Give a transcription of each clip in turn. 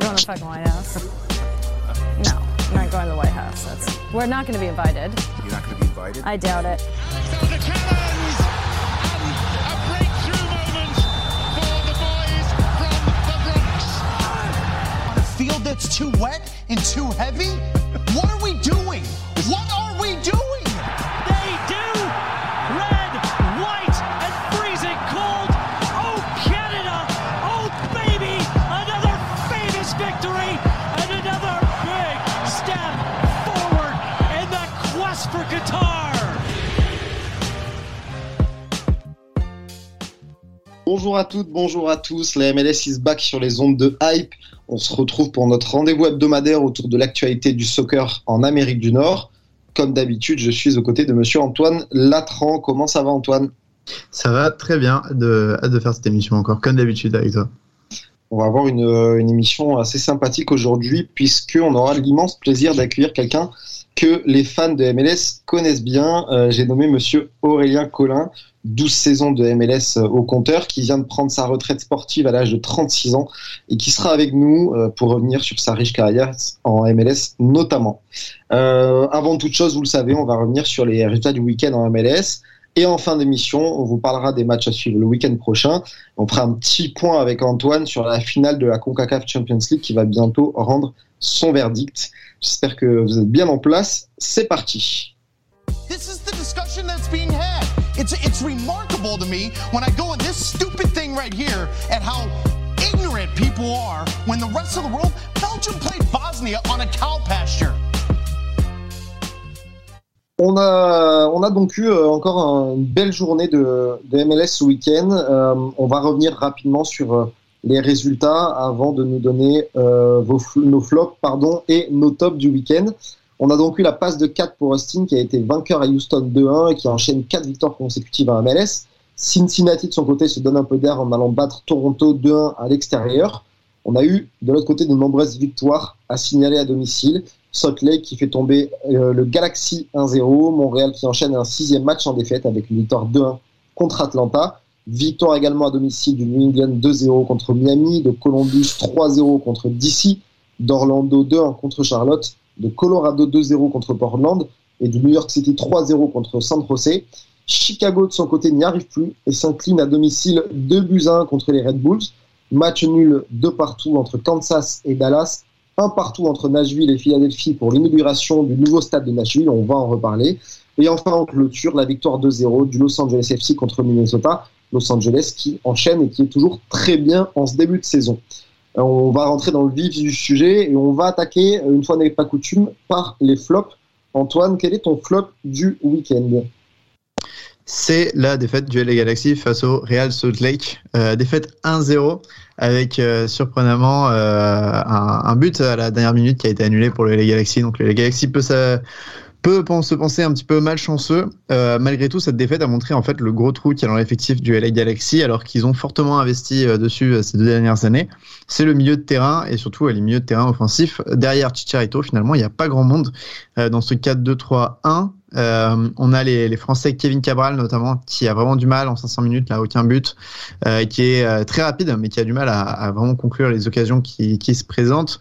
going to the fucking White House. No, I'm not going to the White House. That's, we're not going to be invited. You're not going to be invited? I doubt it. The Callens and a breakthrough moment for the boys from the Bronx. A field that's too wet and too heavy? What are we doing? What are Bonjour à toutes, bonjour à tous. La MLS is back sur les ondes de hype. On se retrouve pour notre rendez-vous hebdomadaire autour de l'actualité du soccer en Amérique du Nord. Comme d'habitude, je suis aux côtés de monsieur Antoine Latran. Comment ça va, Antoine? Ça va très bien. De, hâte de faire cette émission encore, comme d'habitude avec toi. On va avoir une, une émission assez sympathique aujourd'hui, puisqu'on aura l'immense plaisir d'accueillir quelqu'un que les fans de MLS connaissent bien. Euh, J'ai nommé monsieur Aurélien Collin, 12 saisons de MLS au compteur, qui vient de prendre sa retraite sportive à l'âge de 36 ans et qui sera avec nous euh, pour revenir sur sa riche carrière en MLS notamment. Euh, avant toute chose, vous le savez, on va revenir sur les résultats du week-end en MLS. Et en fin d'émission, on vous parlera des matchs à suivre le week-end prochain. On fera un petit point avec Antoine sur la finale de la CONCACAF Champions League qui va bientôt rendre son verdict. J'espère que vous êtes bien en place. C'est parti. It's, it's remarkable to me when I go in this stupid thing right here at how ignorant people are when the rest of the world, Belgium played Bosnia on a cow pasture. On a, on a donc eu euh, encore un- une belle journée de, de MLS ce week-end. Euh, on va revenir rapidement sur euh, les résultats avant de nous donner euh, vos, nos flops pardon, et nos tops du week-end. On a donc eu la passe de 4 pour Austin qui a été vainqueur à Houston 2-1 et qui enchaîne 4 victoires consécutives à MLS. Cincinnati de son côté se donne un peu d'air en allant battre Toronto 2-1 à l'extérieur. On a eu de l'autre côté de nombreuses victoires à signaler à domicile. Salt Lake qui fait tomber euh, le Galaxy 1-0, Montréal qui enchaîne un sixième match en défaite avec une victoire 2-1 contre Atlanta, victoire également à domicile du New England 2-0 contre Miami, de Columbus 3-0 contre DC, d'Orlando 2-1 contre Charlotte, de Colorado 2-0 contre Portland et du New York City 3-0 contre San Jose. Chicago de son côté n'y arrive plus et s'incline à domicile 2 buts à 1 contre les Red Bulls. Match nul de partout entre Kansas et Dallas un partout entre Nashville et Philadelphie pour l'inauguration du nouveau stade de Nashville, on va en reparler. Et enfin en clôture, la victoire 2-0 du Los Angeles FC contre Minnesota, Los Angeles qui enchaîne et qui est toujours très bien en ce début de saison. On va rentrer dans le vif du sujet et on va attaquer, euh, une fois n'est pas coutume, par les flops. Antoine, quel est ton flop du week-end? C'est la défaite du LA Galaxy face au Real Salt Lake. Euh, défaite 1-0 avec euh, surprenamment un, un but à la dernière minute qui a été annulé pour le LA Galaxy. Donc le LA Galaxy peut, ça, peut se penser un petit peu malchanceux. Euh, malgré tout, cette défaite a montré en fait le gros trou qu'il y a dans l'effectif du LA Galaxy alors qu'ils ont fortement investi euh, dessus euh, ces deux dernières années. C'est le milieu de terrain et surtout euh, les milieux de terrain offensifs. Derrière Chicharito, finalement, il n'y a pas grand monde dans ce 4-2-3-1. Euh, on a les, les Français Kevin Cabral notamment qui a vraiment du mal en 500 minutes, là aucun but, euh, qui est très rapide mais qui a du mal à, à vraiment conclure les occasions qui, qui se présentent.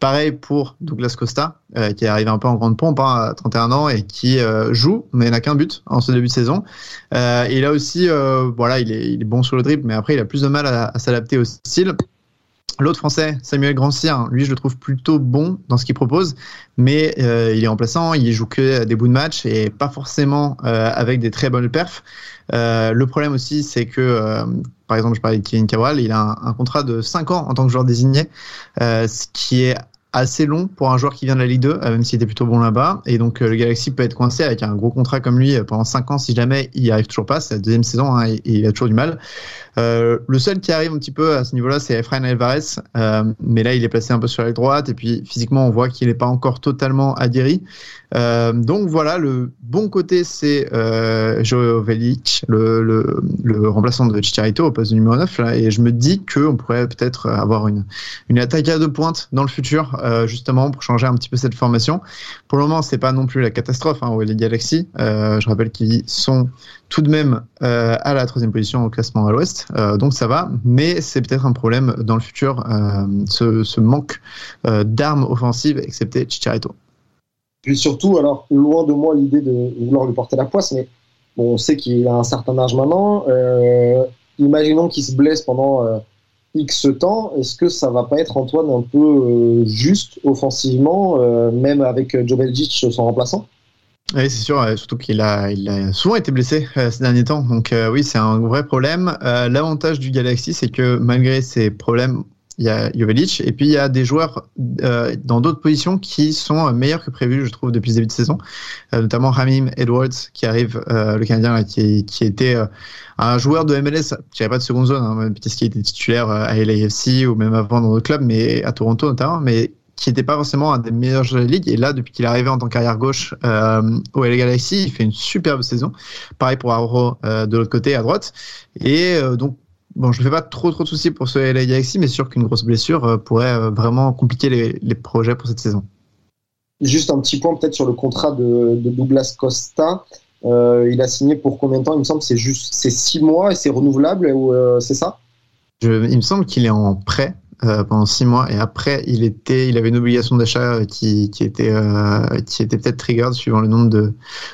Pareil pour Douglas Costa euh, qui est arrivé un peu en grande pompe hein, à 31 ans et qui euh, joue mais n'a qu'un but en ce début de saison. Euh, et là aussi, euh, voilà, il est, bon sur le dribble mais après il a plus de mal à, s'adapter au style. L'autre français, Samuel Grandcir, lui je le trouve plutôt bon dans ce qu'il propose, mais il est remplaçant, il joue que des bouts de match et pas forcément avec des très bonnes perfs. Euh, le problème aussi, c'est que, euh, par exemple, je parlais de Kevin Cabral, il a un, contrat de 5 ans en tant que joueur désigné, euh, ce qui est assez long pour un joueur qui vient de la Ligue 2, euh, même s'il était plutôt bon là-bas. Et donc le Galaxy peut être coincé avec un gros contrat comme lui pendant 5 ans si jamais il n'y arrive toujours pas. C'est la deuxième saison hein, et il a toujours du mal. Euh, le seul qui arrive un petit peu à ce niveau-là, c'est Efrain Alvarez. Euh, mais là, il est placé un peu sur la droite. Et puis physiquement, on voit qu'il n'est pas encore totalement adhéré. Euh, donc voilà, le bon côté, c'est euh, Velic, le, remplaçant de Chicharito au poste de numéro 9. Là, et je me dis qu'on pourrait peut-être avoir une, attaque à deux pointes dans le futur justement pour changer un petit peu cette formation. Pour le moment, c'est pas non plus la catastrophe hein, les Galaxy. Je rappelle qu'ils sont tout de même euh, à la troisième position au classement à l'Ouest, donc ça va. Mais c'est peut-être un problème dans le futur, ce, ce, manque d'armes offensives, excepté Chicharito. Puis surtout, alors loin de moi l'idée de vouloir lui porter la poisse, mais on sait qu'il a un certain âge maintenant. imaginons qu'il se blesse pendant X temps, est-ce que ça va pas être Antoine un peu euh, juste offensivement, euh, même avec euh, Joe Belgic son remplaçant? Oui, c'est sûr, surtout qu'il a, il a souvent été blessé ces derniers temps. Donc oui, c'est un vrai problème. L'avantage du Galaxy, c'est que malgré ces problèmes, il y a Jovelic, et puis il y a des joueurs euh, dans d'autres positions qui sont meilleurs que prévu, je trouve, depuis le début de saison, euh, notamment Ramim Edwards qui arrive, euh, le Canadien, qui, qui était euh, un joueur de MLS, je dirais pas de seconde zone, hein, peut-être qu'il était titulaire à LAFC ou même avant dans d'autres clubs, mais à Toronto notamment, mais qui n'était pas forcément un des meilleurs joueurs de la ligue. Et là, depuis qu'il est arrivé en tant qu'arrière gauche euh, au LA Galaxy, il fait une superbe saison. Pareil pour Auro euh, de l'autre côté à droite. Et euh, donc bon, je ne fais pas trop trop de soucis pour ce LA Galaxy, mais sûr qu'une grosse blessure pourrait vraiment compliquer les, projets pour cette saison. Juste un petit point peut-être sur le contrat de, Douglas Costa. Il a signé pour combien de temps? Il me semble que c'est juste c'est six mois et c'est renouvelable ou c'est ça? Il me semble qu'il est en prêt euh, pendant six mois. Et après il était il avait une obligation d'achat qui, qui était euh, qui était peut-être triggered suivant le nombre de,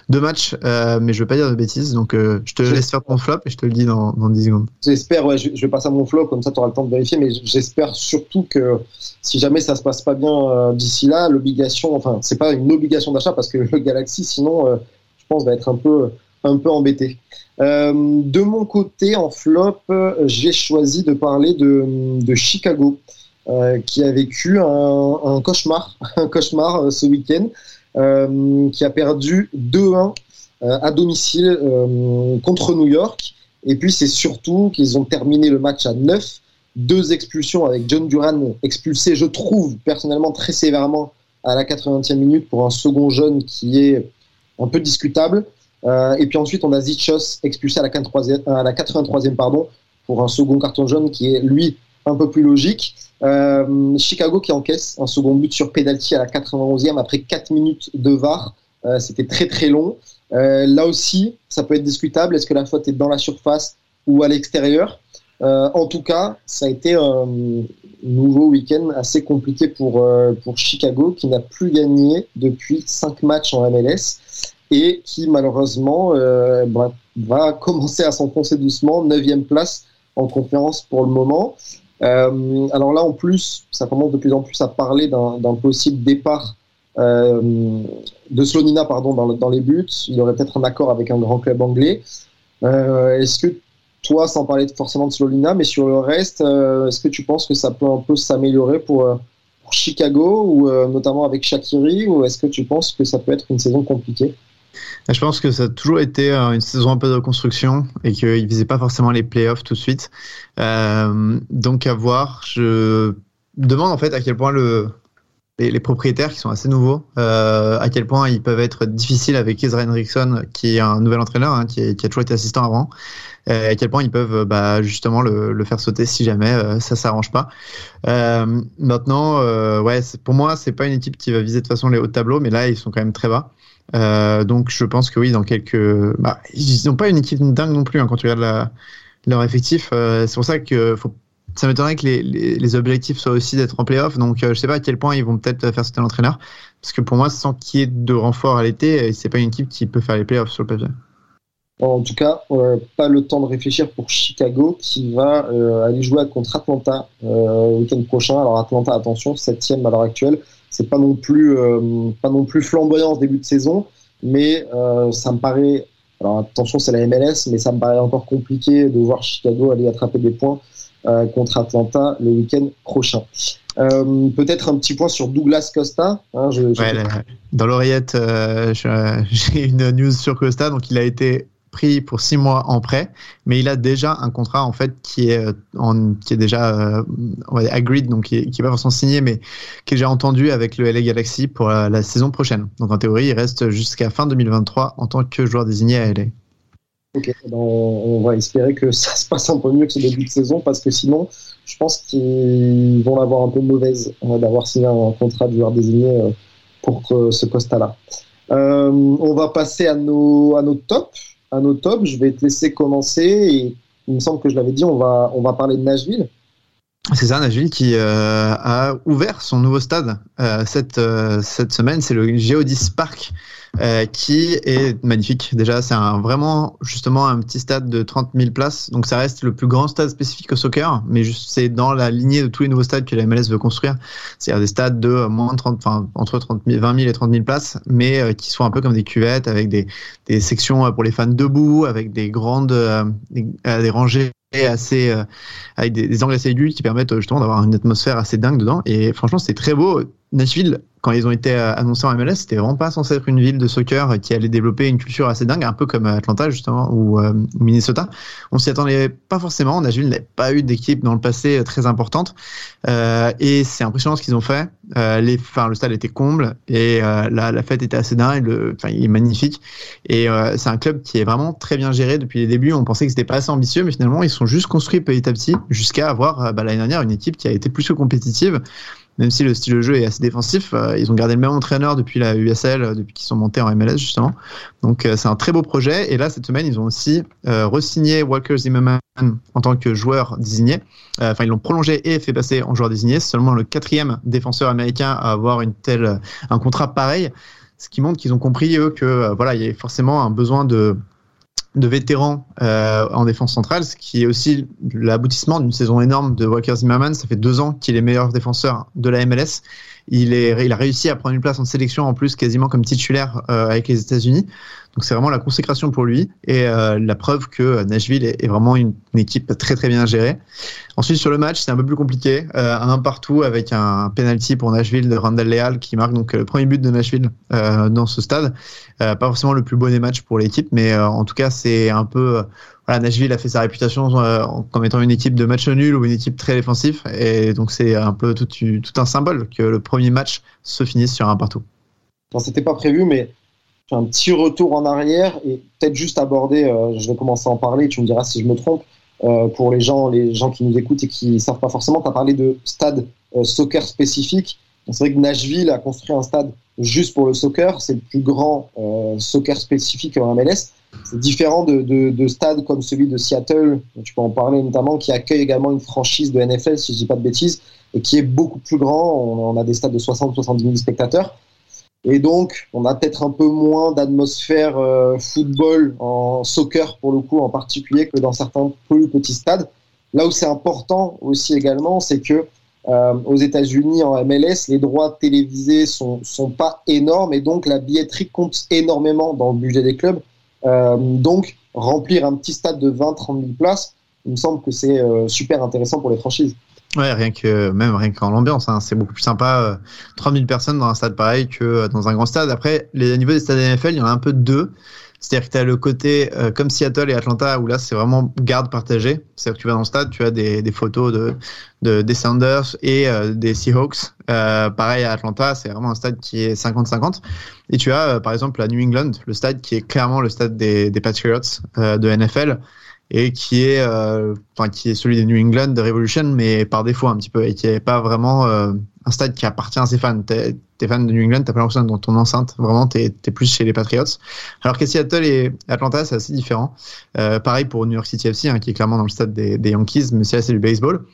de matchs. Euh, mais je veux pas dire de bêtises. Donc euh, je te laisse faire ton flop et je te le dis dans, dans 10 secondes. J'espère ouais je, je, vais passer à mon flop comme ça tu auras le temps de vérifier. Mais j'espère surtout que si jamais ça se passe pas bien euh, d'ici là l'obligation enfin c'est pas une obligation d'achat parce que le Galaxy sinon je pense va être un peu un peu embêté euh, de mon côté, en flop, j'ai choisi de parler de, Chicago, euh, qui a vécu un, un, cauchemar, un cauchemar euh, ce week-end, qui a perdu 2-1 euh, à domicile contre New York. Et puis c'est surtout qu'ils ont terminé le match à 9, deux expulsions avec John Duran expulsé, je trouve personnellement très sévèrement à la 80e minute pour un second jeune qui est un peu discutable. Euh, et puis ensuite, on a Zichos expulsé à la 83e, à la 83e pardon, pour un second carton jaune qui est, lui, un peu plus logique. Euh, Chicago qui encaisse un second but sur penalty à la 91e après 4 minutes de VAR. Euh, C'était très très long. Euh, là aussi, ça peut être discutable. Est-ce que la faute est dans la surface ou à l'extérieur? Euh, En tout cas, ça a été un nouveau week-end assez compliqué pour, euh, pour Chicago qui n'a plus gagné depuis 5 matchs en MLS et qui malheureusement euh, va commencer à s'enfoncer doucement, 9 place en conférence pour le moment. Euh, alors là, en plus, ça commence de plus en plus à parler d'un possible départ euh, de Slonina pardon, dans, les buts. Il aurait peut-être un accord avec un grand club anglais. est-ce que toi, sans parler forcément de Slonina, mais sur le reste, est-ce que tu penses que ça peut un peu s'améliorer pour, pour, Chicago, ou notamment avec Shakiri, ou est-ce que tu penses que ça peut être une saison compliquée? Je pense que ça a toujours été euh, une saison un peu de reconstruction et qu'ils ne visaient pas forcément les playoffs tout de suite. Euh, donc à voir. Je demande en fait à quel point le, les, propriétaires qui sont assez nouveaux, euh, à quel point ils peuvent être difficiles avec Ezra Henriksson, qui est un nouvel entraîneur, hein, qui, a toujours été assistant avant, euh, à quel point ils peuvent bah, justement le, faire sauter si jamais euh, ça s'arrange pas. Maintenant, ouais, pour moi, c'est pas une équipe qui va viser de toute façon les hauts tableaux, mais là, ils sont quand même très bas. Euh, donc je pense que oui, dans quelques, bah, ils n'ont pas une équipe dingue non plus hein, quand tu regardes leur effectif. Euh, c'est pour ça que ça m'étonnerait que les, objectifs soient aussi d'être en playoff. Donc euh, je sais pas à quel point ils vont peut-être faire sauter l'entraîneur, parce que pour moi, sans qu'il y ait de renfort à l'été, c'est pas une équipe qui peut faire les playoffs sur le papier. En tout cas, euh, pas le temps de réfléchir pour Chicago qui va euh, aller jouer contre Atlanta euh, le week-end prochain. Alors Atlanta, attention, septième à l'heure actuelle c'est pas non plus euh, pas non plus flamboyant en début de saison, mais euh, ça me paraît alors attention c'est la MLS, mais ça me paraît encore compliqué de voir Chicago aller attraper des points euh, contre Atlanta le week-end prochain. Peut-être un petit point sur Douglas Costa. Hein, je, dans l'oreillette, j'ai une news sur Costa. Donc, il a été pris pour six mois en prêt, mais il a déjà un contrat en fait qui est, euh, qui est déjà euh, agreed, donc qui n'est pas forcément signé, mais qui est déjà entendu avec le LA Galaxy pour la, saison prochaine. Donc en théorie, il reste jusqu'à fin 2023 en tant que joueur désigné à LA. Ok, on va espérer que ça se passe un peu mieux que ce début de saison parce que sinon, je pense qu'ils vont l'avoir un peu mauvaise d'avoir signé un contrat de joueur désigné pour ce poste-là. on va passer à nos, à nos tops. À nos tops, je vais te laisser commencer. Et il me semble que je l'avais dit, on va, on va parler de Nashville. C'est ça, Nashville qui euh, a ouvert son nouveau stade euh, cette, euh, cette semaine. C'est le Geodis Park qui est magnifique. Déjà, c'est un, vraiment justement un petit stade de 30 000 places. Donc ça reste le plus grand stade spécifique au soccer, mais c'est dans la lignée de tous les nouveaux stades que la MLS veut construire. C'est-à-dire des stades de moins de 30, enfin entre 30 000, 20 000 et 30 000 places, mais qui sont un peu comme des cuvettes avec des, sections pour les fans debout, avec des grandes des, rangées assez euh, avec des, des, angles assez aigus qui permettent justement d'avoir une atmosphère assez dingue dedans. Et franchement, c'est très beau. Nashville, quand ils ont été euh, annoncés en MLS, c'était vraiment pas censé être une ville de soccer qui allait développer une culture assez dingue, un peu comme Atlanta justement ou euh, Minnesota. On s'y attendait pas forcément. Nashville n'avait pas eu d'équipe dans le passé euh, très importante euh, et c'est impressionnant ce qu'ils ont fait. Euh, les, enfin, le stade était comble et la, la, fête était assez dingue. Le, enfin, il est magnifique et c'est un club qui est vraiment très bien géré depuis les débuts. On pensait que c'était pas assez ambitieux, mais finalement ils sont juste construits petit à petit jusqu'à avoir bah, l'année dernière une équipe qui a été plus que compétitive même si le style de jeu est assez défensif, euh, ils ont gardé le même entraîneur depuis la USL, euh, depuis qu'ils sont montés en MLS justement. Donc euh, c'est un très beau projet. Et là cette semaine, ils ont aussi re-signé Walker Zimmerman en tant que joueur désigné. Enfin, ils l'ont prolongé et fait passer en joueur désigné. Seulement le quatrième défenseur américain à avoir une telle, un contrat pareil, ce qui montre qu'ils ont compris eux que voilà, il y a forcément un besoin de de vétérans euh, en défense centrale, ce qui est aussi l'aboutissement d'une saison énorme de Walker Zimmerman. Ça fait deux ans qu'il est meilleur défenseur de la MLS. Il, a réussi à prendre une place en sélection en plus quasiment comme titulaire euh, avec les États-Unis. Donc c'est vraiment la consécration pour lui et euh, la preuve que Nashville est, vraiment une, équipe très très bien gérée. Ensuite sur le match c'est un peu plus compliqué, euh, un partout avec un penalty pour Nashville de Randall Leal qui marque donc le premier but de Nashville euh, dans ce stade. pas forcément le plus beau des matchs pour l'équipe, mais en tout cas c'est un peu voilà, Nashville a fait sa réputation comme étant une équipe de match nul ou une équipe très défensive. Et donc, c'est un peu tout, tout, un symbole que le premier match se finisse sur un partout. C'était pas prévu, mais un petit retour en arrière et peut-être juste aborder, euh, je vais commencer à en parler, tu me diras si je me trompe, euh, pour les gens, les gens qui nous écoutent et qui ne savent pas forcément, tu as parlé de stade euh, soccer spécifique. C'est vrai que Nashville a construit un stade juste pour le soccer, c'est le plus grand soccer spécifique en MLS. C'est différent de, de, de, stades comme celui de Seattle, tu peux en parler notamment, qui accueille également une franchise de NFL, si je dis pas de bêtises, et qui est beaucoup plus grand. On, on a des stades de 60-70 000 spectateurs. Et donc, on a peut-être un peu moins d'atmosphère euh, football en soccer pour le coup en particulier que dans certains plus petits stades. Là où c'est important aussi également, c'est que euh, aux États-Unis en MLS, les droits télévisés sont sont pas énormes et donc la billetterie compte énormément dans le budget des clubs. Euh, donc, remplir un petit stade de 20-30 000 places, il me semble que c'est euh, super intéressant pour les franchises. Ouais, rien que même rien qu'en l'ambiance, hein, c'est beaucoup plus sympa. Euh, 3000 personnes dans un stade pareil que euh, dans un grand stade. Après, les niveaux des stades NFL, il y en a un peu deux. C'est-à-dire que tu as le côté euh, comme Seattle et Atlanta où là c'est vraiment garde partagée. C'est-à-dire que tu vas dans le stade, tu as des, des photos de, de des Sounders et euh, des Seahawks. pareil à Atlanta, c'est vraiment un stade qui est 50-50. Et tu as par exemple à New England, le stade qui est clairement le stade des, des Patriots de NFL et qui est, euh, enfin, qui est celui des New England de Revolution, mais par défaut un petit peu, et qui n'est pas vraiment euh, un stade qui appartient à ses fans. T'es es fan de New England, t'as pas l'impression dans ton enceinte, vraiment, t'es es plus chez les Patriots. Alors que Seattle et Atlanta, c'est assez différent. Euh, pareil pour New York City FC, hein, qui est clairement dans le stade des, des Yankees, mais c'est c'est du baseball.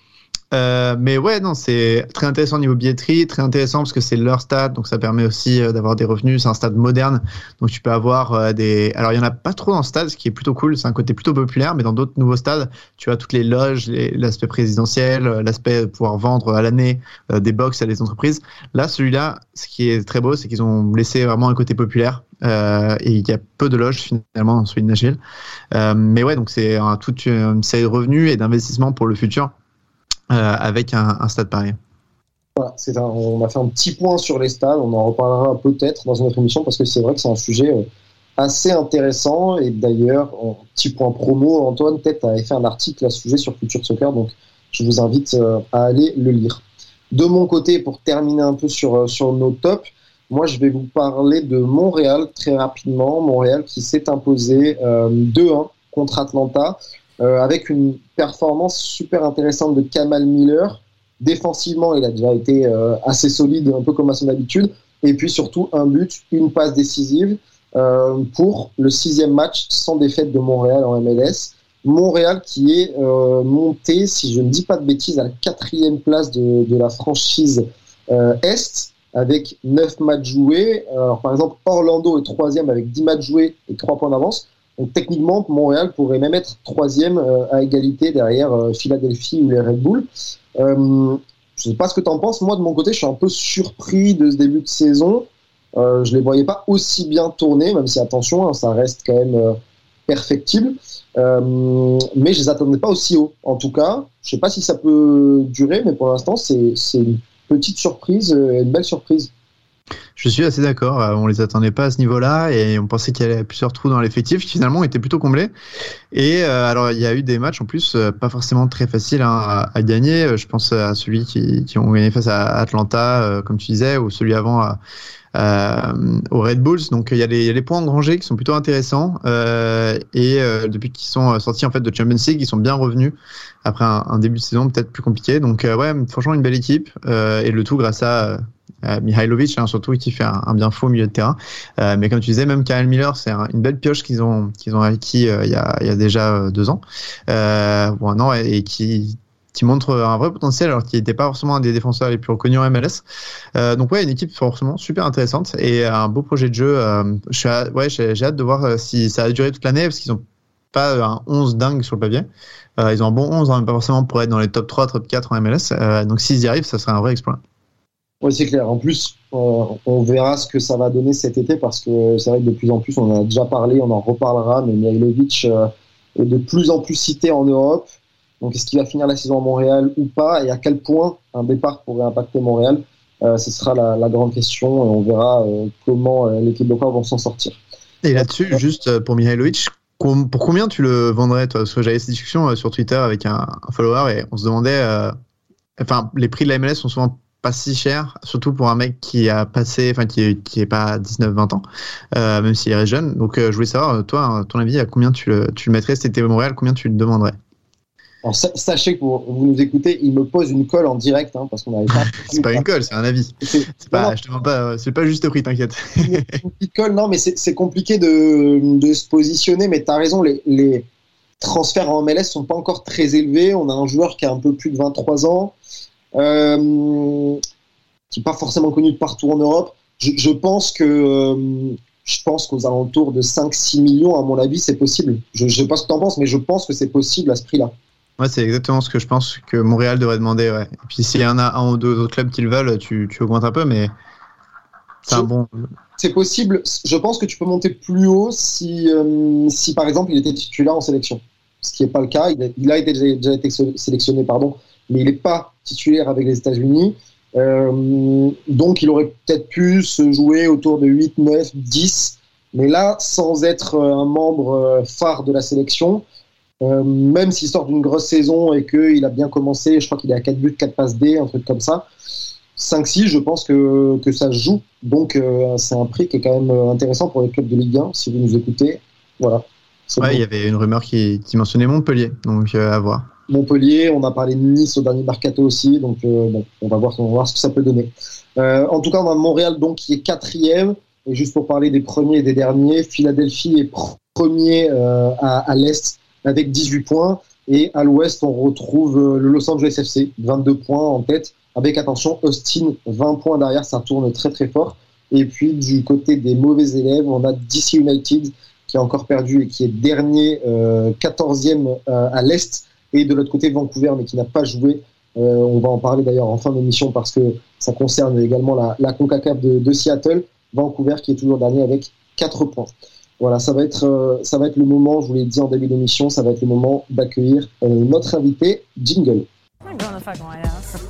Euh, mais ouais, non, c'est très intéressant au niveau billetterie, très intéressant parce que c'est leur stade, donc ça permet aussi euh, d'avoir des revenus. C'est un stade moderne, donc tu peux avoir euh, des. Alors il y en a pas trop dans ce stade, ce qui est plutôt cool. C'est un côté plutôt populaire, mais dans d'autres nouveaux stades, tu as toutes les loges, l'aspect présidentiel, l'aspect de pouvoir vendre à l'année des box à des entreprises. Là, celui-là, ce qui est très beau, c'est qu'ils ont laissé vraiment un côté populaire. Et il y a peu de loges finalement dans celui de Nashville. Mais ouais, donc c'est un, toute une série de revenus et d'investissements pour le futur avec un, stade pareil. Voilà, on a fait un petit point sur les stades, on en reparlera peut-être dans une autre émission parce que c'est vrai que c'est un sujet euh, assez intéressant et d'ailleurs, petit point promo, Antoine, peut-être avait fait un article à ce sujet sur Future Soccer, donc je vous invite euh, à aller le lire. De mon côté, pour terminer un peu sur nos tops, moi je vais vous parler de Montréal très rapidement. Montréal qui s'est imposé 2-1 contre Atlanta. Euh, avec une performance super intéressante de Kamal Miller. Défensivement, il a déjà été euh, assez solide, un peu comme à son habitude. Et puis surtout, un but, une passe décisive euh, pour le sixième match sans défaite de Montréal en MLS. Montréal qui est euh, monté, si je ne dis pas de bêtises, à la quatrième place de, de la franchise euh, Est avec neuf matchs joués. Alors, par exemple, Orlando est troisième avec 10 matchs joués et 3 points d'avance. Donc techniquement, Montréal pourrait même être troisième euh, à égalité derrière euh, Philadelphie ou les Red Bull. Euh, je sais pas ce que tu en penses. Moi, de mon côté, je suis un peu surpris de ce début de saison. Je les voyais pas aussi bien tourner, même si attention, hein, ça reste quand même perfectible. Mais je les attendais pas aussi haut. En tout cas, je sais pas si ça peut durer, mais pour l'instant, c'est une petite surprise, une belle surprise. Je suis assez d'accord. euh, On les attendait pas à ce niveau-là et on pensait qu'il y avait plusieurs trous dans l'effectif qui finalement étaient plutôt comblés. Et euh, alors il y a eu des matchs en plus euh, pas forcément très faciles hein, à, gagner. Je pense à celui qui, ont gagné face à Atlanta, comme tu disais, ou celui avant aux Red Bulls. Donc il y a les, points engrangés qui sont plutôt intéressants. Et depuis qu'ils sont sortis en fait de Champions League, ils sont bien revenus après un, un début de saison peut-être plus compliqué. Donc ouais, franchement une belle équipe et le tout grâce à euh, Mihailovic, hein, surtout qui fait un, un bien faux milieu de terrain. Euh, mais comme tu disais, même Kyle Miller, c'est un- une belle pioche qu'ils ont qu'ils acquis euh, il, y a, déjà euh, deux ans euh, ou et, qui montre un vrai potentiel alors qu'il n'était pas forcément un des défenseurs les plus reconnus en MLS. Donc ouais, une équipe forcément super intéressante et un beau projet de jeu. Euh, j'ai hâte de voir si ça a duré toute l'année parce qu'ils ont pas un 11 dingue sur le papier. Ils ont un bon 11, hein, pas forcément pour être dans les top 3, top 4 en MLS. Donc s'ils y arrivent, ça serait un vrai exploit. Oui, c'est clair. En plus, on verra ce que ça va donner cet été parce que c'est vrai que de plus en plus, on en a déjà parlé, on en reparlera, mais Mihailovic euh, est de plus en plus cité en Europe. Donc, est-ce qu'il va finir la saison à Montréal ou pas? Et à quel point un départ pourrait impacter Montréal? Euh, Ce sera la, grande question et on verra euh, comment l'équipe locale va s'en sortir. Et là-dessus, juste pour Mihailovic, pour combien tu le vendrais toi? Parce que j'avais cette discussion sur Twitter avec un, un follower et on se demandait, enfin, les prix de la MLS sont souvent pas si chers, surtout pour un mec qui a passé, enfin, qui est, qui est pas 19-20 ans, euh, même s'il est jeune. Donc, euh, je voulais savoir, euh, toi, ton avis, à combien tu le, tu le mettrais? Si t'étais Montréal, combien tu le demanderais? Alors, sachez que vous, vous nous écoutez, il me pose une colle en direct hein, parce qu'on n'avait pas. C'est pas une colle, c'est un avis. C'est- pas, non, je te demande pas, c'est pas juste prix, t'inquiète. une petite colle, non, mais c'est compliqué de, de se positionner, mais tu as raison, les, les transferts en MLS sont pas encore très élevés. On a un joueur qui a un peu plus de 23 ans, qui n'est pas forcément connu de partout en Europe. Je, je pense que euh, je pense qu'aux alentours de 5-6 millions, à mon avis, c'est possible. Je ne sais pas ce que tu en penses, mais je pense que c'est possible à ce prix-là. Ouais, c'est exactement ce que je pense que Montréal devrait demander. Ouais. Et puis s'il y en a un ou deux autres clubs qui le veulent, tu, tu augmentes un peu, mais c'est un bon. C'est possible. Je pense que tu peux monter plus haut si, euh, si par exemple, il était titulaire en sélection. Ce qui n'est pas le cas. Il a, il a été, déjà, été sé- sélectionné, pardon, mais il n'est pas titulaire avec les États-Unis. Euh, donc, il aurait peut-être pu se jouer autour de 8, 9, 10. Mais là, sans être euh, un membre euh, phare de la sélection, euh, même s'il sort d'une grosse saison et qu'il a bien commencé, je crois qu'il est à 4 buts, 4 passes D, un truc comme ça. 5-6, je pense que, que ça se joue. Donc, euh, c'est un prix qui est quand même intéressant pour les clubs de Ligue 1, si vous nous écoutez. Voilà. Ouais, bon. il y avait une rumeur qui, qui mentionnait Montpellier, donc à voir. Montpellier, on a parlé de Nice au dernier mercato aussi, donc euh, bon, on va voir, ce que ça peut donner. Euh, en tout cas, on a Montréal donc qui est quatrième, et juste pour parler des premiers et des derniers, Philadelphie est pr- premier euh, à, l'est avec 18 points, et à l'ouest on retrouve le Los Angeles FC, 22 points en tête, avec attention Austin, 20 points derrière, ça tourne très très fort. Et puis du côté des mauvais élèves, on a DC United qui a encore perdu et qui est dernier, euh, 14e euh, à l'est et de l'autre côté Vancouver, mais qui n'a pas joué. Euh, on va en parler d'ailleurs en fin d'émission parce que ça concerne également la, la CONCACAF de, de Seattle. Vancouver qui est toujours dernier avec 4 points. Voilà, ça va être, euh, ça va être le moment, je vous l'ai dit en début d'émission, ça va être le moment d'accueillir euh, notre invité, Jingle. I'm not going to the fucking White House.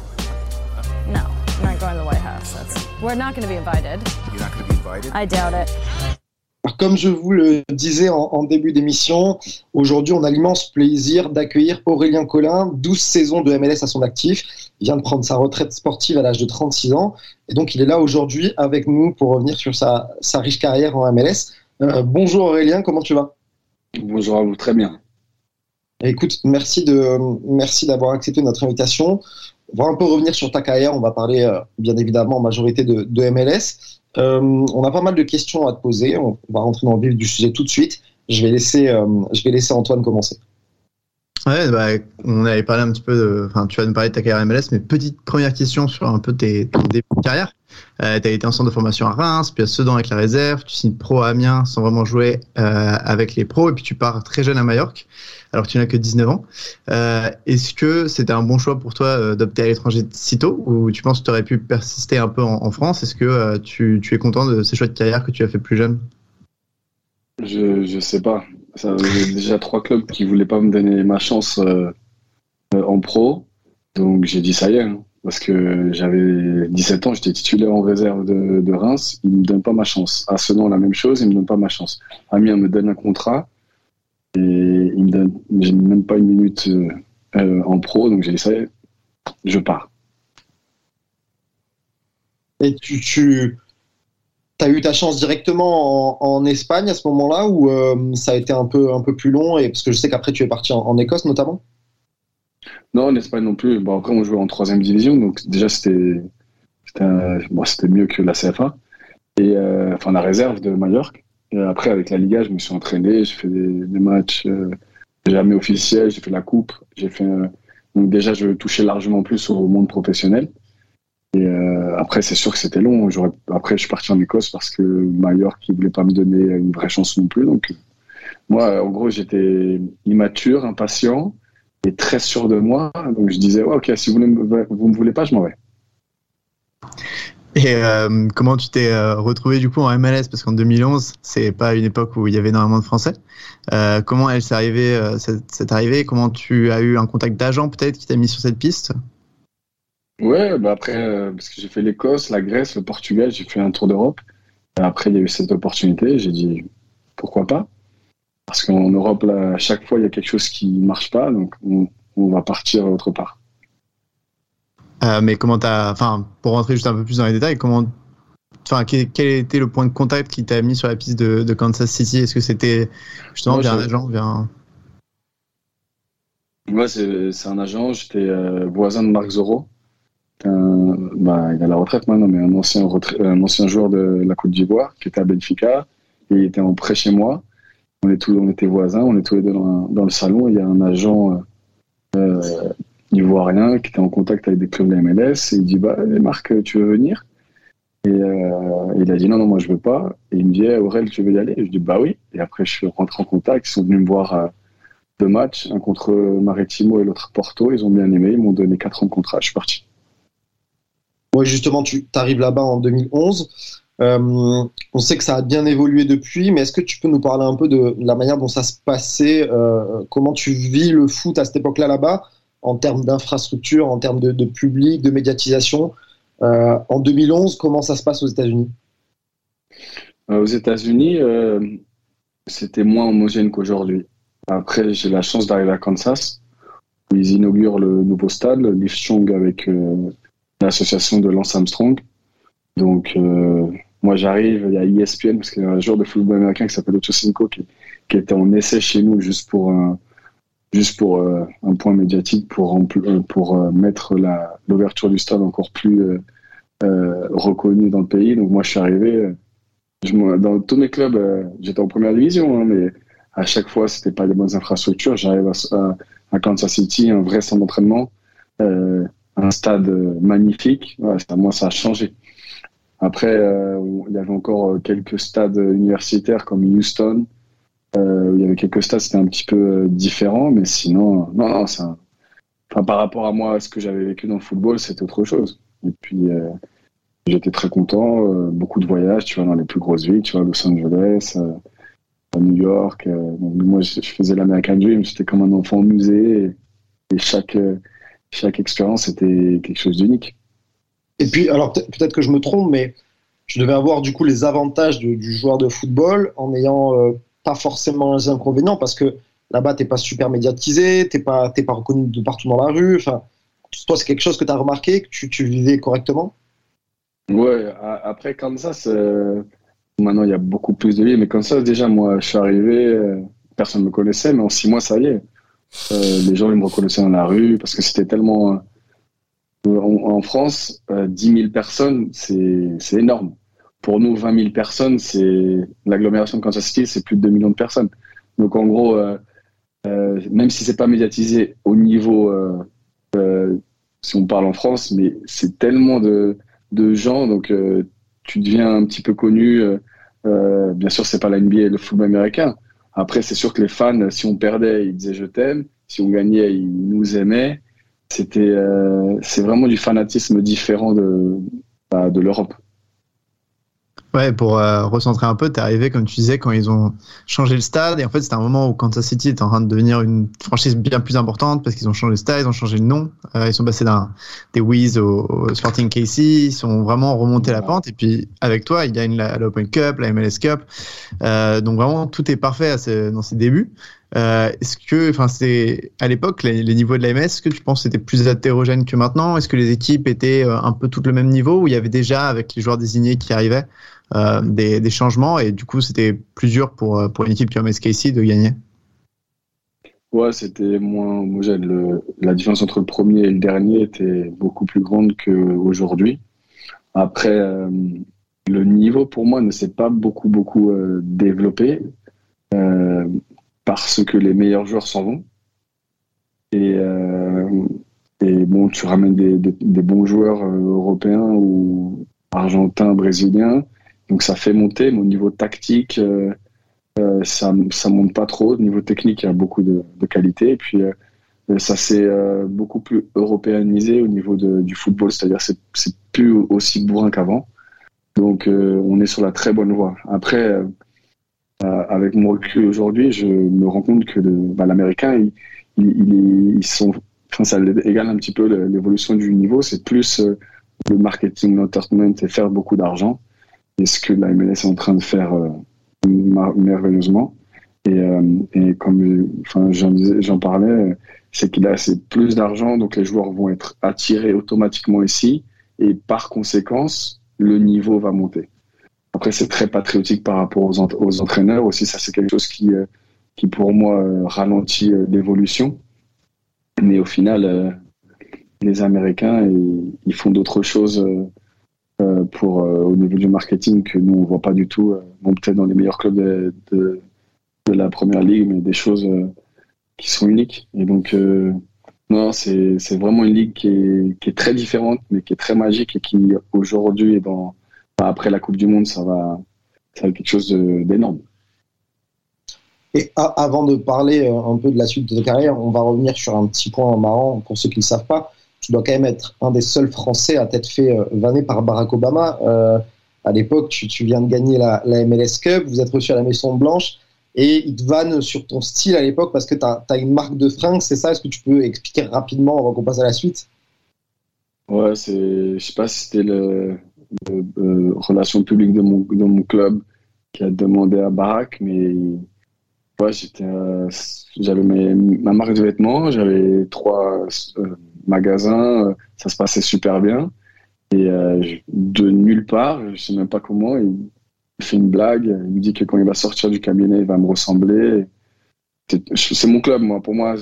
No, I'm not going to the White House. That's we're not going to be invited. You're not going to be invited? I doubt it. Alors, comme je vous le disais en, en début d'émission, aujourd'hui, on a l'immense plaisir d'accueillir Aurélien Collin, 12 saisons de MLS à son actif. Il vient de prendre sa retraite sportive à l'âge de 36 ans. Et donc, il est là aujourd'hui avec nous pour revenir sur sa, sa riche carrière en MLS. Euh, bonjour Aurélien, comment tu vas? Bonjour à vous, très bien. Écoute, merci de merci d'avoir accepté notre invitation. On va un peu revenir sur ta carrière. On va parler euh, bien évidemment en majorité de, MLS. Euh, on a pas mal de questions à te poser. On va rentrer dans le vif du sujet tout de suite. Je vais laisser euh, je vais laisser Antoine commencer. Ouais, bah, on avait parlé un petit peu de. Enfin, tu vas nous parler de ta carrière MLS, mais petite première question sur un peu tes, tes débuts de carrière. Euh, tu as été en centre de formation à Reims, puis à Sedan avec la réserve, tu signes pro à Amiens sans vraiment jouer euh, avec les pros, et puis tu pars très jeune à Majorque, alors que tu n'as que 19 ans. Euh, Est-ce que c'était un bon choix pour toi euh, d'opter à l'étranger si tôt, ou tu penses que tu aurais pu persister un peu en, France? Est-ce que tu, es content de ces choix de carrière que tu as fait plus jeune? Je, je sais pas. Ça, j'ai déjà trois clubs qui voulaient pas me donner ma chance en pro. Donc j'ai dit ça y est. hein. Parce que j'avais 17 ans, j'étais titulaire en réserve de, Reims. Ils me donnent pas ma chance. À Sedan, la même chose, ils me donnent pas ma chance. Amiens me donne un contrat et ils me donnent j'ai même pas une minute euh, en pro. Donc j'ai est, je pars. Et tu, as eu ta chance directement en, Espagne à ce moment-là ou euh, ça a été un peu, un peu plus long et Parce que je sais qu'après tu es parti en Écosse notamment? Non, en Espagne non plus. Bon, après, on jouait en troisième division, donc déjà, c'était bon, mieux que la CFA. Et, euh, enfin, la réserve de Majorque. Et après, avec la Liga, je me suis entraîné, j'ai fait des, matchs euh, jamais officiels, j'ai fait la coupe. J'ai fait, euh, donc déjà, je touchais largement plus au monde professionnel. Et euh, après, c'est sûr que c'était long. Après, je suis parti en Écosse parce que Majorque, il voulait pas me donner une vraie chance non plus. Donc, euh, moi, en gros, j'étais immature, impatient et très sûr de moi. Donc je disais, ouais, ok, si vous ne me, vous me voulez pas, je m'en vais. Et euh, comment tu t'es euh, retrouvé du coup en MLS Parce qu'en 2011, c'est pas une époque où il y avait énormément de Français. Euh, comment elle s'est arrivée, cette, cette arrivée? Comment tu as eu un contact d'agent peut-être qui t'a mis sur cette piste? Ouais, bah après, parce que j'ai fait l'Écosse, la Grèce, le Portugal, j'ai fait un tour d'Europe. Après, il y a eu cette opportunité, j'ai dit, pourquoi pas? Parce qu'en Europe, là, à chaque fois, il y a quelque chose qui marche pas, donc on, on va partir autre part. Euh, Mais comment t'as, enfin, pour rentrer juste un peu plus dans les détails, comment, enfin, quel, quel était le point de contact qui t'a mis sur la piste de, de Kansas City? Est-ce que c'était justement Moi, via un agent, via un... Moi, c'est un agent, j'étais euh, voisin de Marc Zoro. Un, bah, il est à la retraite maintenant, mais un ancien, un ancien joueur de la Côte d'Ivoire qui était à Benfica. Et il était en prêt chez moi. On, est tous, on était voisins, on est tous les deux dans, le salon. Il y a un agent euh, ivoirien qui était en contact avec des clubs de MLS. Et il dit bah, Marc, tu veux venir? Et euh, il a dit non, non, moi je veux pas. Et il me dit eh, Aurel, tu veux y aller? Et je dis bah oui. Et après, je suis rentré en contact. Ils sont venus me voir. euh, deux matchs, un contre Maritimo et l'autre Porto. Ils ont bien aimé, ils m'ont donné 4 ans de contrat, je suis parti. Moi, justement, tu arrives là-bas en 2011. Euh, on sait que ça a bien évolué depuis, mais est-ce que tu peux nous parler un peu de la manière dont ça se passait euh, Comment tu vis le foot à cette époque-là là-bas, en termes d'infrastructure, en termes de, public, de médiatisation Euh, En 2011, comment ça se passe aux États-Unis? Aux États-Unis, c'était moins homogène qu'aujourd'hui. Après, j'ai la chance d'arriver à Kansas, où ils inaugurent le nouveau stade, le Livestrong, avec l'association de Lance Armstrong. Donc, moi, j'arrive, il y a ESPN, parce qu'il y a un joueur de football américain qui s'appelle Ocho Cinco, qui, qui était en essai chez nous juste pour un, juste pour, euh, un point médiatique, pour, euh, pour euh, mettre l'ouverture du stade encore plus euh, euh, reconnue dans le pays. Donc, moi, je suis arrivé. je dans tous mes clubs, j'étais en première division, hein, mais à chaque fois, c'était pas les bonnes infrastructures. J'arrive à, à- Kansas City, un vrai centre d'entraînement, un stade magnifique. Ouais, ça, moi, ça a changé. Après, euh, il y avait encore euh, quelques stades universitaires comme Houston. Euh, où il y avait quelques stades, c'était un petit peu différent, mais sinon, non, non, un- enfin, par rapport à moi, à ce que j'avais vécu dans le football, c'était autre chose. Et puis, J'étais très content, euh, beaucoup de voyages, tu vois, dans les plus grosses villes, tu vois, Los Angeles, euh, à New York. euh, donc moi, je, faisais l'American Dream, j'étais comme un enfant au musée, et, et chaque, chaque expérience était quelque chose d'unique. Et puis, alors peut- peut-être que je me trompe, mais je devais avoir du coup les avantages du joueur de football en n'ayant euh, pas forcément les inconvénients parce que là-bas, t'es pas super médiatisé, t'es pas, pas reconnu de partout dans la rue. Enfin, toi, c'est quelque chose que tu as remarqué, que tu, vivais correctement? Ouais, après Kansas, euh, maintenant il y a beaucoup plus de villes, mais Kansas, déjà, moi, je suis arrivé, euh, personne ne me connaissait, mais en six mois, ça y est. Euh, les gens ils me reconnaissaient dans la rue parce que c'était tellement. Euh, en, France, euh, 10 000 personnes, c'est énorme. Pour nous, 20 000 personnes, c'est l'agglomération de Kansas City, c'est plus de 2 millions de personnes. Donc en gros, euh, euh, même si c'est pas médiatisé au niveau, euh, euh, si on parle en France, mais c'est tellement de, gens, donc euh, tu deviens un petit peu connu. euh, euh, bien sûr, c'est pas la NBA et le football américain. Après, c'est sûr que les fans, si on perdait, ils disaient je t'aime. Si on gagnait, ils nous aimaient. C'était, euh, c'est vraiment du fanatisme différent de, bah, de l'Europe. Ouais, pour euh, recentrer un peu, t'es arrivé, comme tu disais, quand ils ont changé le stade. Et en fait, c'était un moment où Kansas City était en train de devenir une franchise bien plus importante parce qu'ils ont changé le stade, ils ont changé le nom. Euh, ils sont passés d'un des Wiz au, Sporting KC. Ils sont vraiment remontés la pente. Et puis, avec toi, ils gagnent l'Open Cup, la MLS Cup. Donc, vraiment, tout est parfait dans ses débuts. Euh, est-ce que, enfin, c'est à l'époque les, niveaux de la MS, est-ce que tu penses c'était plus hétérogène que maintenant? Est-ce que les équipes étaient euh, un peu toutes le même niveau ou il y avait déjà avec les joueurs désignés qui arrivaient euh, des, changements et du coup c'était plus dur pour, pour une équipe comme SKC de gagner? Ouais, c'était moins homogène. Le- la différence entre le premier et le dernier était beaucoup plus grande qu'aujourd'hui. Après, le niveau pour moi ne s'est pas beaucoup, beaucoup développé parce que les meilleurs joueurs s'en vont. Et, euh, bon, tu ramènes des, bons joueurs euh, européens ou argentins, brésiliens. Donc ça fait monter, mais au niveau tactique, euh, ça ça monte pas trop. Au niveau technique, il y a beaucoup de, qualité. Et puis, ça s'est beaucoup plus européanisé au niveau du football, c'est-à-dire c'est c'est plus aussi bourrin qu'avant. Donc, on est sur la très bonne voie. Après, euh, avec mon recul aujourd'hui, je me rends compte que bah, l'américain, ils sont, enfin, ça égale un petit peu l'évolution du niveau. C'est plus euh, le marketing, l'entertainment et faire beaucoup d'argent. Et ce que la MLS est en train de faire euh, merveilleusement. Et, comme j'en parlais, c'est qu'il a plus d'argent, donc les joueurs vont être attirés automatiquement ici, et par conséquence, le niveau va monter. Après, c'est très patriotique par rapport aux, ent- aux entraîneurs aussi. Ça, c'est quelque chose qui, euh, qui pour moi, euh, ralentit euh, l'évolution. Mais au final, les Américains, ils, font d'autres choses pour, au niveau du marketing que nous, on voit pas du tout. bon, peut-être dans les meilleurs clubs de, de, la première ligue, mais des choses qui sont uniques. Et donc, non, c'est vraiment une ligue qui est, qui est très différente, mais qui est très magique et qui, aujourd'hui, est dans, après la Coupe du Monde, ça va, ça va être quelque chose d'énorme. Et a- avant de parler euh, un peu de la suite de ta carrière, on va revenir sur un petit point marrant pour ceux qui ne le savent pas. Tu dois quand même être un des seuls Français à t'être fait euh, vanner par Barack Obama. Euh, à l'époque, tu, tu viens de gagner la, la MLS Cup, vous êtes reçu à la Maison Blanche et il te vanne sur ton style à l'époque parce que tu as, une marque de fringues, c'est ça? Est-ce que tu peux expliquer rapidement avant qu'on passe à la suite? Ouais, c'est, je sais pas si c'était le, le, euh, relation publique de mon, de mon club qui a demandé à Barack, mais ouais, j'avais ma marque de vêtements, j'avais trois euh, magasins, euh, ça se passait super bien. Et euh, de nulle part, je sais même pas comment, il, fait une blague, il me dit que quand il va sortir du cabinet, il va me ressembler. C'est mon club, moi. Pour moi,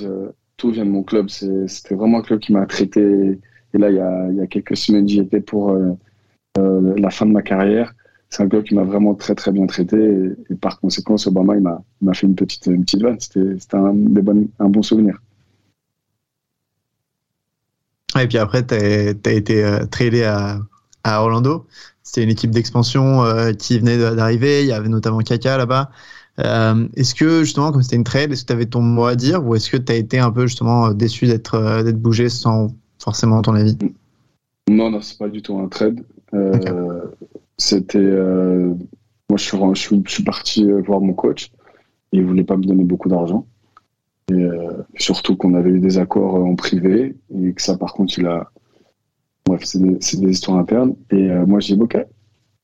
tout vient de mon club. C'était vraiment un club qui m'a traité. Et là, il y a, il y a quelques semaines, j'y étais pour euh, la fin de ma carrière. C'est un club qui m'a vraiment très très bien traité. Et, et par conséquent, Obama, il m'a fait une petite, une petite vanne. C'était un, un bon souvenir. Et puis après, tu as, été euh, tradé à, à Orlando. C'était une équipe d'expansion euh, qui venait d'arriver. Il y avait notamment Kaka là-bas. Euh, est-ce que justement, comme c'était une trade, est-ce que tu avais ton mot à dire ou est-ce que tu as été un peu justement déçu d'être d'être bougé sans forcément ton avis? Non, non, c'est pas du tout un trade. Euh, C'était. euh, moi, je suis, ren- je, suis, je suis parti euh, voir mon coach. Il voulait pas me donner beaucoup d'argent. Et surtout qu'on avait eu des accords en privé et que ça, par contre, il a. Bref, c'est des, histoires internes. Et moi, j'ai dit, OK,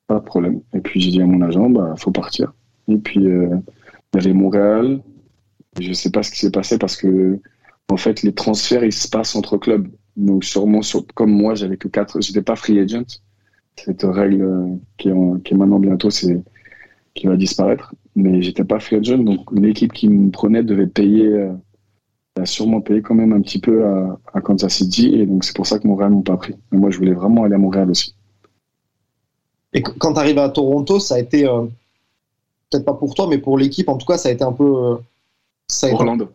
pas de problème. Et puis, j'ai dit à mon agent, bah, faut partir. Et puis, il y avait Montréal. Je sais pas ce qui s'est passé parce que, en fait, les transferts, ils se passent entre clubs. Donc, sûrement, sur, comme moi, j'avais que quatre, j'étais pas free agent. Cette règle euh, qui est, en- qui est maintenant bientôt, c'est, qui va disparaître. Mais j'étais pas free agent. Donc, l'équipe qui me prenait devait payer, euh, a sûrement payé quand même un petit peu à, à Kansas City. Et donc, c'est pour ça que Montréal m'ont pas pris. Mais moi, je voulais vraiment aller à Montréal aussi. Et qu- quand tu arrives à Toronto, ça a été, euh, peut-être pas pour toi, mais pour l'équipe, en tout cas, ça a été un peu. euh, ça a été- Orlando.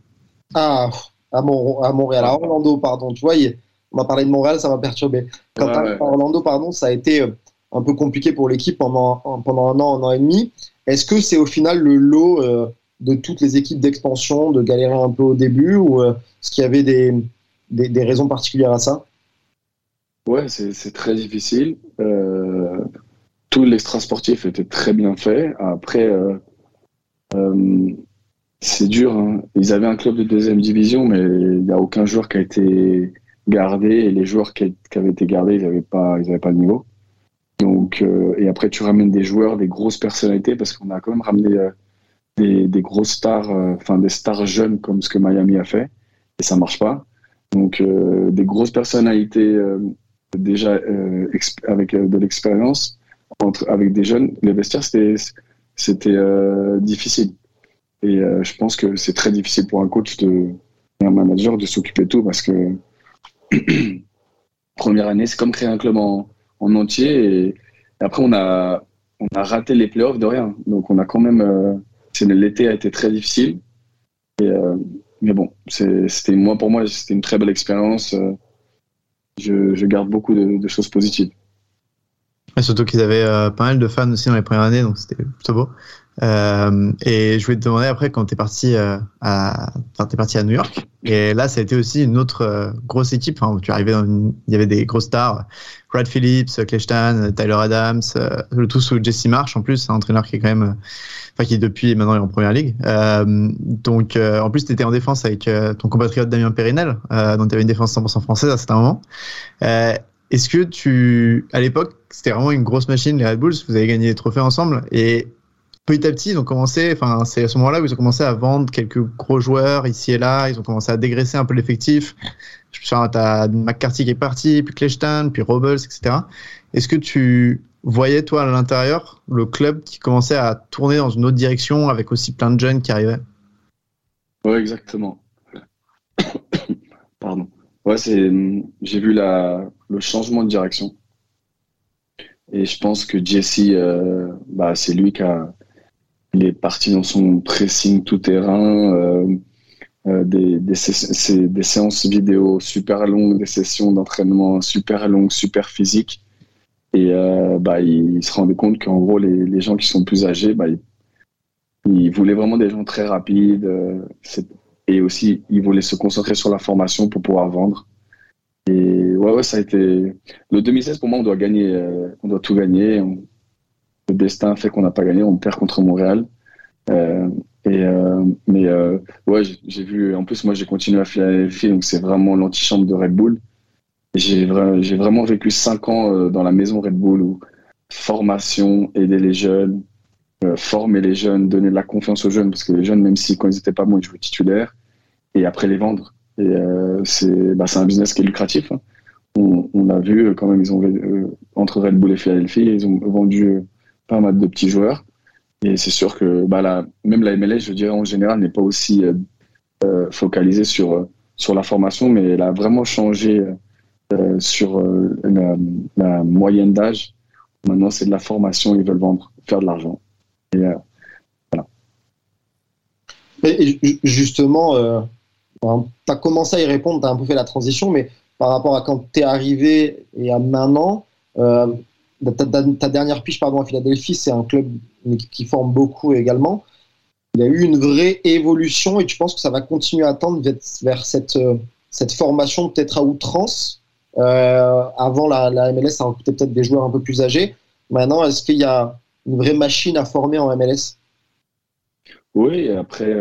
Ah, à, Mon- à Montréal, à Orlando, pardon. Tu vois, il- on a parlé de Montréal, ça m'a perturbé. Quand Ouais, Orlando, pardon, ça a été euh, un peu compliqué pour l'équipe pendant, en- pendant un an, un an et demi. Est-ce que c'est au final le lot euh, de toutes les équipes d'expansion de galérer un peu au début ou euh, est-ce qu'il y avait des, des, des raisons particulières à ça? Ouais, c'est c'est très difficile. Euh, tout l'extra sportif était très bien fait. Après, c'est dur. hein. Ils avaient un club de deuxième division, mais il n'y a aucun joueur qui a été gardé. Et les joueurs qui, avaient été gardés, ils n'avaient pas, ils pas le niveau. Donc, euh, et après, tu ramènes des joueurs, des grosses personnalités, parce qu'on a quand même ramené euh, des, des grosses stars, euh, enfin des stars jeunes comme ce que Miami a fait, et ça marche pas. Donc, des grosses personnalités. déjà avec de l'expérience avec des jeunes les vestiaires c'était c'était difficile et je pense que c'est très difficile pour un coach et un manager de s'occuper de tout parce que première année c'est comme créer un club en, en entier et, après on a on a raté les playoffs de rien. Donc on a quand même euh, l'été a été très difficile. Et, euh, mais bon c'était moi pour moi c'était une très belle expérience. Euh, je, je garde beaucoup de, de choses positives. Surtout qu'ils avaient euh, pas mal de fans aussi dans les premières années, donc c'était plutôt beau. Euh, et je voulais te demander après quand t'es parti euh, à, t'es parti à New York. Et là, ça a été aussi une autre euh, grosse équipe. Enfin, tu arrivais dans une, il y avait des grosses stars, Brad Phillips, Clay Stan, Tyler Adams, euh, le tout sous Jesse Marsh en plus, un entraîneur qui est quand même, euh, enfin qui depuis maintenant est en première ligue. Euh, donc euh, en plus t'étais en défense avec euh, ton compatriote Damien Périnel, euh, donc t'avais une défense 100% française à certains moments. Est-ce que tu, à l'époque, c'était vraiment une grosse machine, les Red Bulls, vous avez gagné des trophées ensemble, et petit à petit, ils ont commencé, enfin, c'est à ce moment-là où ils ont commencé à vendre quelques gros joueurs ici et là, ils ont commencé à dégraisser un peu l'effectif. Je souviens, t'as McCarthy qui est parti, puis Kleshtan, puis Robles, etc. Est-ce que tu voyais, toi, à l'intérieur, le club qui commençait à tourner dans une autre direction avec aussi plein de jeunes qui arrivaient? Ouais, exactement. Pardon. Ouais, c'est, j'ai vu la, le changement de direction. Et je pense que Jesse, euh, bah, c'est lui qui a, il est parti dans son pressing tout terrain, euh, euh, des, des, sé- des séances vidéo super longues, des sessions d'entraînement super longues, super physiques. Et bah, il, se rendait compte qu'en gros, les, les gens qui sont plus âgés, bah, ils voulaient vraiment des gens très rapides. Et aussi, ils voulaient se concentrer sur la formation pour pouvoir vendre. Et ouais, ouais, ça a été. Le 2016, pour moi, on doit gagner, euh, on doit tout gagner. Le destin fait qu'on n'a pas gagné, on perd contre Montréal. Euh, et euh, mais ouais, j'ai- vu. En plus, moi, j'ai continué à Philadelphie, donc c'est vraiment l'antichambre de Red Bull. J'ai vra- j'ai vraiment vécu cinq ans dans la maison Red Bull où formation, aider les jeunes, former les jeunes, donner de la confiance aux jeunes, parce que les jeunes, même si quand ils n'étaient pas bons, ils jouaient titulaire, et après les vendre. Et euh, c'est bah, un business qui est lucratif. hein. On, on a vu euh, quand même, ils ont euh, entre Red Bull et Philadelphie, ils ont vendu euh, pas mal de petits joueurs. Et c'est sûr que bah, la, même la MLS, je dirais en général, n'est pas aussi focalisée sur, sur la formation, mais elle a vraiment changé sur la, la moyenne d'âge. Maintenant, c'est de la formation, ils veulent vendre, faire de l'argent. Et, ju- justement, euh, tu as commencé à y répondre, tu as un peu fait la transition, mais par rapport à quand tu es arrivé et à maintenant, euh, ta, dernière piche pardon, à Philadelphie, c'est un club qui forme beaucoup également. Il y a eu une vraie évolution et tu penses que ça va continuer à tendre vers, cette, euh, cette formation peut-être à outrance. Euh, avant, la, MLS, ça recrutait peut-être des joueurs un peu plus âgés. Maintenant, est-ce qu'il y a une vraie machine à former en MLS Oui, après,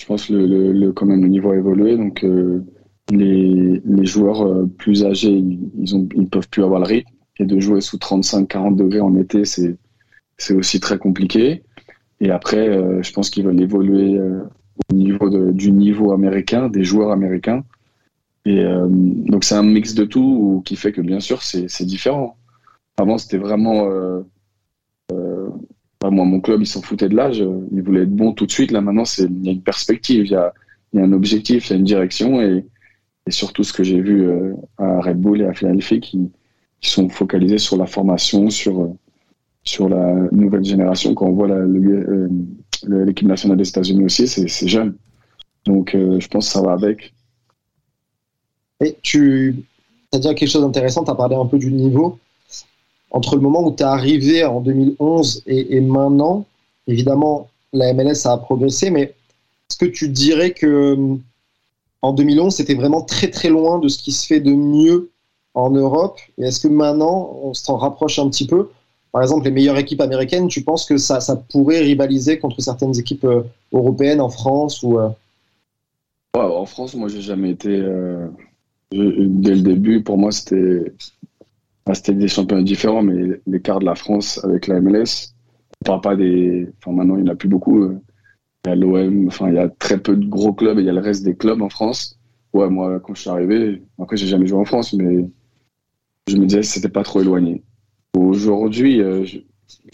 je pense le, le, le- quand même le niveau a évolué. Donc, euh, les, les joueurs euh, plus âgés, ils, ont, ils peuvent plus avoir le rythme. Et de jouer sous 35-40 degrés en été, c'est, c'est aussi très compliqué. Et après, euh, je pense qu'ils veulent évoluer euh, au niveau de- du niveau américain, des joueurs américains. Et euh, donc, c'est un mix de tout qui fait que, bien sûr, c'est, c'est différent. Avant, c'était vraiment. Bah, moi, mon club, ils s'en foutaient de l'âge. Ils voulaient être bons tout de suite. Là, maintenant, il y a une perspective. Il y a, il un objectif, il y a une direction et, surtout ce que j'ai vu euh, à Red Bull et à Philadelphie qui, qui sont focalisés sur la formation, sur, euh, sur la nouvelle génération. Quand on voit euh, l'équipe nationale des États-Unis aussi, c'est jeune. Donc je pense que ça va avec. Et tu as dit quelque chose d'intéressant, tu as parlé un peu du niveau. Entre le moment où tu es arrivé en 2011 et, maintenant, évidemment, la MLS a progressé, mais est-ce que tu dirais que hum, en 2011, c'était vraiment très très loin de ce qui se fait de mieux en Europe? Et est-ce que maintenant, on s'en rapproche un petit peu? Par exemple, les meilleures équipes américaines, tu penses que ça, ça pourrait rivaliser contre certaines équipes euh, européennes en France ou, euh, en France, moi, j'ai jamais été. euh, dès le début, pour moi, c'était ah, c'était des championnats différents, mais l'écart de la France avec la MLS, on parle pas des. Enfin, maintenant, il n'y en a plus beaucoup. euh, Il y a l'OM, enfin, il y a très peu de gros clubs et il y a le reste des clubs en France. Ouais, moi, quand je suis arrivé, après, j'ai jamais joué en France, mais je me disais que c'était pas trop éloigné. Aujourd'hui, euh, je,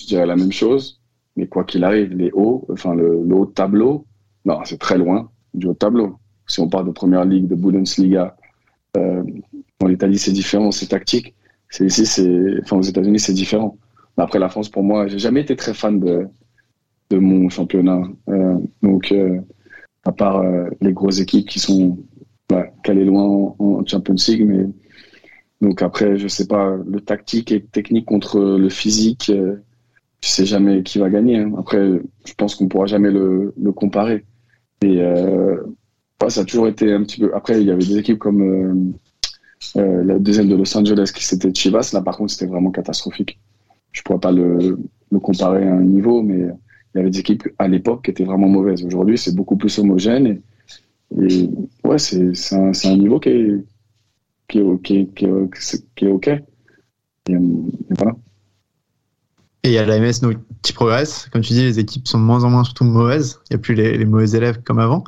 dirais la même chose, mais quoi qu'il arrive, les hauts, enfin, le, haut tableau, non, c'est très loin du haut tableau. Si on parle de première ligue, de Bundesliga, euh, en Italie c'est différent, c'est tactique. C'est ici, c'est, enfin aux États-Unis c'est différent. Après la France, pour moi, j'ai jamais été très fan de mon championnat. Euh, donc euh, à part euh, les grosses équipes qui sont calées loin en, en Champions League, mais donc après je sais pas le tactique et technique contre le physique. je sais jamais qui va gagner. hein. Après, je pense qu'on pourra jamais le, comparer. Et ça a toujours été un petit peu. Après, il y avait des équipes comme euh, la deuxième de Los Angeles qui c'était Chivas. Là, par contre, c'était vraiment catastrophique. Je pourrais pas le, comparer à un niveau, mais il y avait des équipes à l'époque qui étaient vraiment mauvaises. Aujourd'hui, c'est beaucoup plus homogène et, ouais, c'est un, niveau qui est qui est, qui est, qui est, ok. Et, euh, et voilà. Et il y a la MS donc, qui progresse. Comme tu dis, les équipes sont de moins en moins surtout mauvaises. Il n'y a plus les, les mauvais élèves comme avant.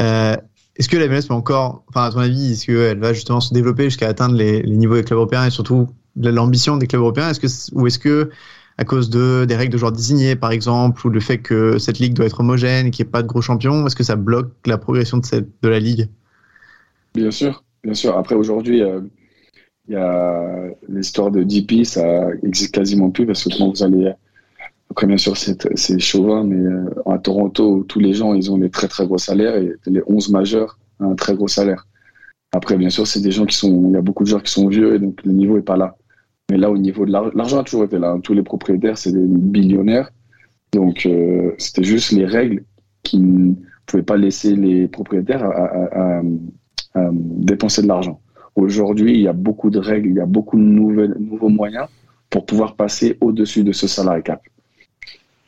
Euh, est-ce que la MLS peut encore, enfin à ton avis, est-ce qu'elle va justement se développer jusqu'à atteindre les, niveaux des clubs européens et surtout l'ambition des clubs européens? Est-ce que ou est-ce que à cause de des règles de joueurs désignés par exemple ou le fait que cette ligue doit être homogène qu'il n'y ait pas de gros champions, est-ce que ça bloque la progression de cette de la ligue? Bien sûr, bien sûr. Après, aujourd'hui, euh, il y a l'histoire de DP, ça existe quasiment plus parce que vous allez. Après, bien sûr, c'est chauvin, mais euh, à Toronto, tous les gens, ils ont des très très gros salaires et les 11 majeurs ont un très gros salaire. Après, bien sûr, c'est des gens qui sont. Il y a beaucoup de joueurs qui sont vieux et donc le niveau est pas là. Mais là, au niveau de l'argent, l'argent a toujours été là. hein. Tous les propriétaires, c'est des billionnaires. Donc, euh, c'était juste les règles qui ne pouvaient pas laisser les propriétaires à dépenser de l'argent. Aujourd'hui, il y a beaucoup de règles, il y a beaucoup de nouvelles, nouveaux moyens pour pouvoir passer au-dessus de ce salarié cap.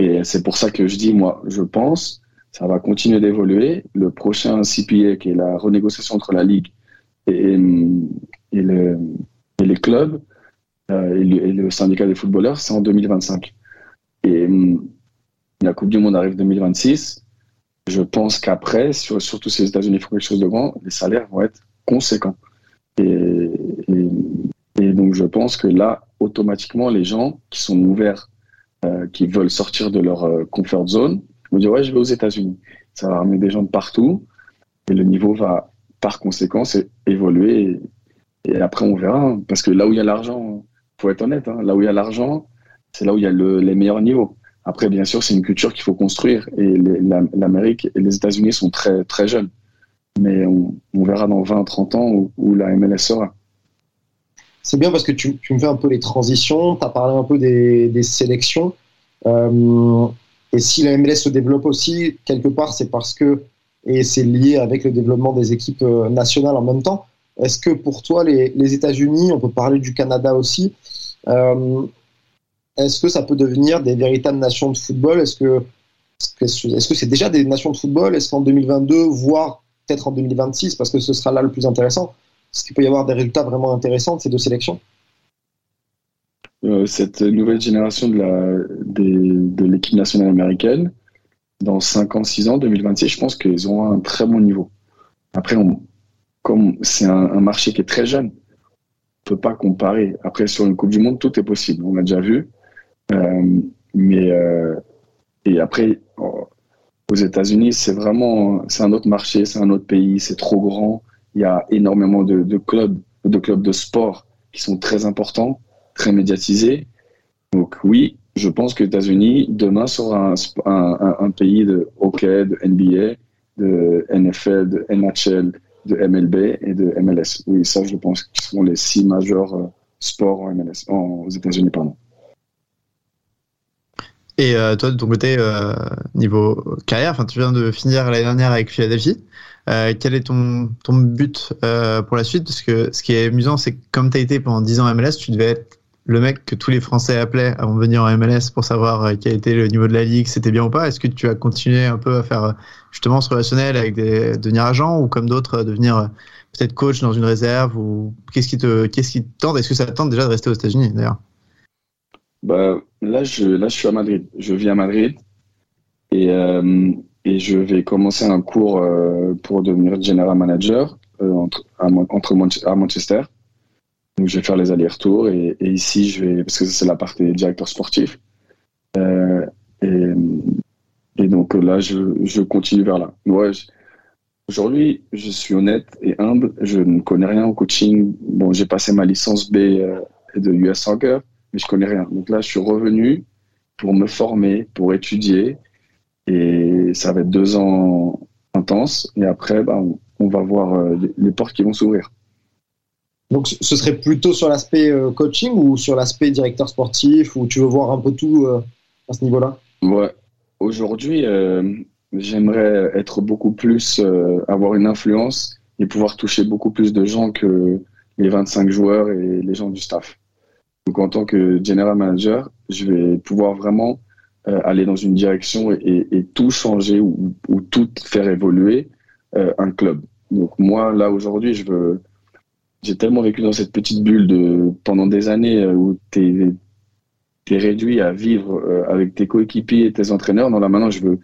Et c'est pour ça que je dis, moi, je pense, ça va continuer d'évoluer. Le prochain CPA, qui est la renégociation entre la Ligue et, et, le- et les clubs euh, et, le, syndicat des footballeurs, c'est en 2025. Et hum, la Coupe du Monde arrive 2026. Je pense qu'après, sur- surtout si les États-Unis font quelque chose de grand, les salaires vont être conséquents. Et donc, je pense que là, automatiquement, les gens qui sont ouverts, euh, qui veulent sortir de leur euh, comfort zone, vont dire Ouais, je vais aux États-Unis. Ça va ramener des gens de partout et le niveau va, par conséquent, évoluer. Et, après, on verra. hein. parce que là où il y a l'argent, faut être honnête, hein, là où il y a l'argent, c'est là où il y a le- les meilleurs niveaux. Après, bien sûr, c'est une culture qu'il faut construire et l'Amérique et les États-Unis sont très, très jeunes. Mais on, on verra dans 20, 30 ans où, où la MLS sera. C'est bien parce que tu, me fais un peu les transitions, tu as parlé un peu des, sélections. Euh, et si la MLS se développe aussi, quelque part, c'est parce que, et c'est lié avec le développement des équipes euh, nationales en même temps, est-ce que pour toi, les, États-Unis, on peut parler du Canada aussi, euh, est-ce que ça peut devenir des véritables nations de football? Est-ce que est-ce que c'est déjà des nations de football? Est-ce qu'en 2022, voire peut-être en 2026, parce que ce sera là le plus intéressant, est-ce qu'il peut y avoir des résultats vraiment intéressants de ces deux sélections Euh, cette nouvelle génération de l'équipe nationale américaine, dans 5 ans, 6 ans, 2026, je pense qu'ils auront un très bon niveau. Après, comme c'est un, marché qui est très jeune, on peut pas comparer. Après, sur une Coupe du Monde, tout est possible. On l'a déjà vu. Euh, mais euh, et après, oh, aux États-Unis, c'est vraiment, c'est un autre marché, c'est un autre pays, c'est trop grand. Il y a énormément de, clubs, de clubs de sport qui sont très importants, très médiatisés. Donc oui, je pense que les États-Unis demain sera un, pays de hockey, de NBA, de NFL, de NHL, de MLB et de MLS. Oui, ça, je pense qu'ils seront les six majeurs euh, sports en MLS, en, aux États-Unis, pardon. Et euh, toi, de ton côté, euh, niveau carrière, enfin, tu viens de finir l'année dernière avec Philadelphie. Euh, quel est ton, ton but pour la suite? Parce que ce qui est amusant, c'est que comme tu as été pendant 10 ans MLS, tu devais être le mec que tous les Français appelaient avant de venir en MLS pour savoir quel était le niveau de la ligue, c'était bien ou pas. Est-ce que tu as continué un peu à faire justement ce relationnel avec devenir agent ou comme d'autres, devenir peut-être coach dans une réserve ou qu'est-ce qui te, qu'est-ce qui te tente? Est-ce que ça te tente déjà de rester aux États-Unis d'ailleurs? Bah, là, je, là, je suis à Madrid. Je vis à Madrid et, euh, et je vais commencer un cours euh, pour devenir general manager euh, entre, à, entre à Manchester. Donc, je vais faire les allers-retours et, et, ici, je vais, parce que c'est la partie directeur sportif. Euh, et, et, donc là, je, je continue vers là. Ouais, Aujourd'hui, je suis honnête et humble. Je ne connais rien au coaching. Bon, j'ai passé ma licence B euh, de US Soccer mais je connais rien. Donc là, je suis revenu pour me former, pour étudier, et ça va être deux ans intenses. Et après, bah, on, on, va voir euh, les, les, portes qui vont s'ouvrir. Donc, ce serait plutôt sur l'aspect euh, coaching ou sur l'aspect directeur sportif, ou tu veux voir un peu tout euh, à ce niveau-là? Ouais. Aujourd'hui, j'aimerais être beaucoup plus, avoir une influence et pouvoir toucher beaucoup plus de gens que les 25 joueurs et les gens du staff. Donc en tant que general manager, je vais pouvoir vraiment euh, aller dans une direction et, tout changer ou, ou, tout faire évoluer euh, un club. Donc moi là aujourd'hui, je veux, j'ai tellement vécu dans cette petite bulle de pendant des années euh, où tu es, réduit à vivre avec tes coéquipiers et tes entraîneurs. Non là maintenant, je veux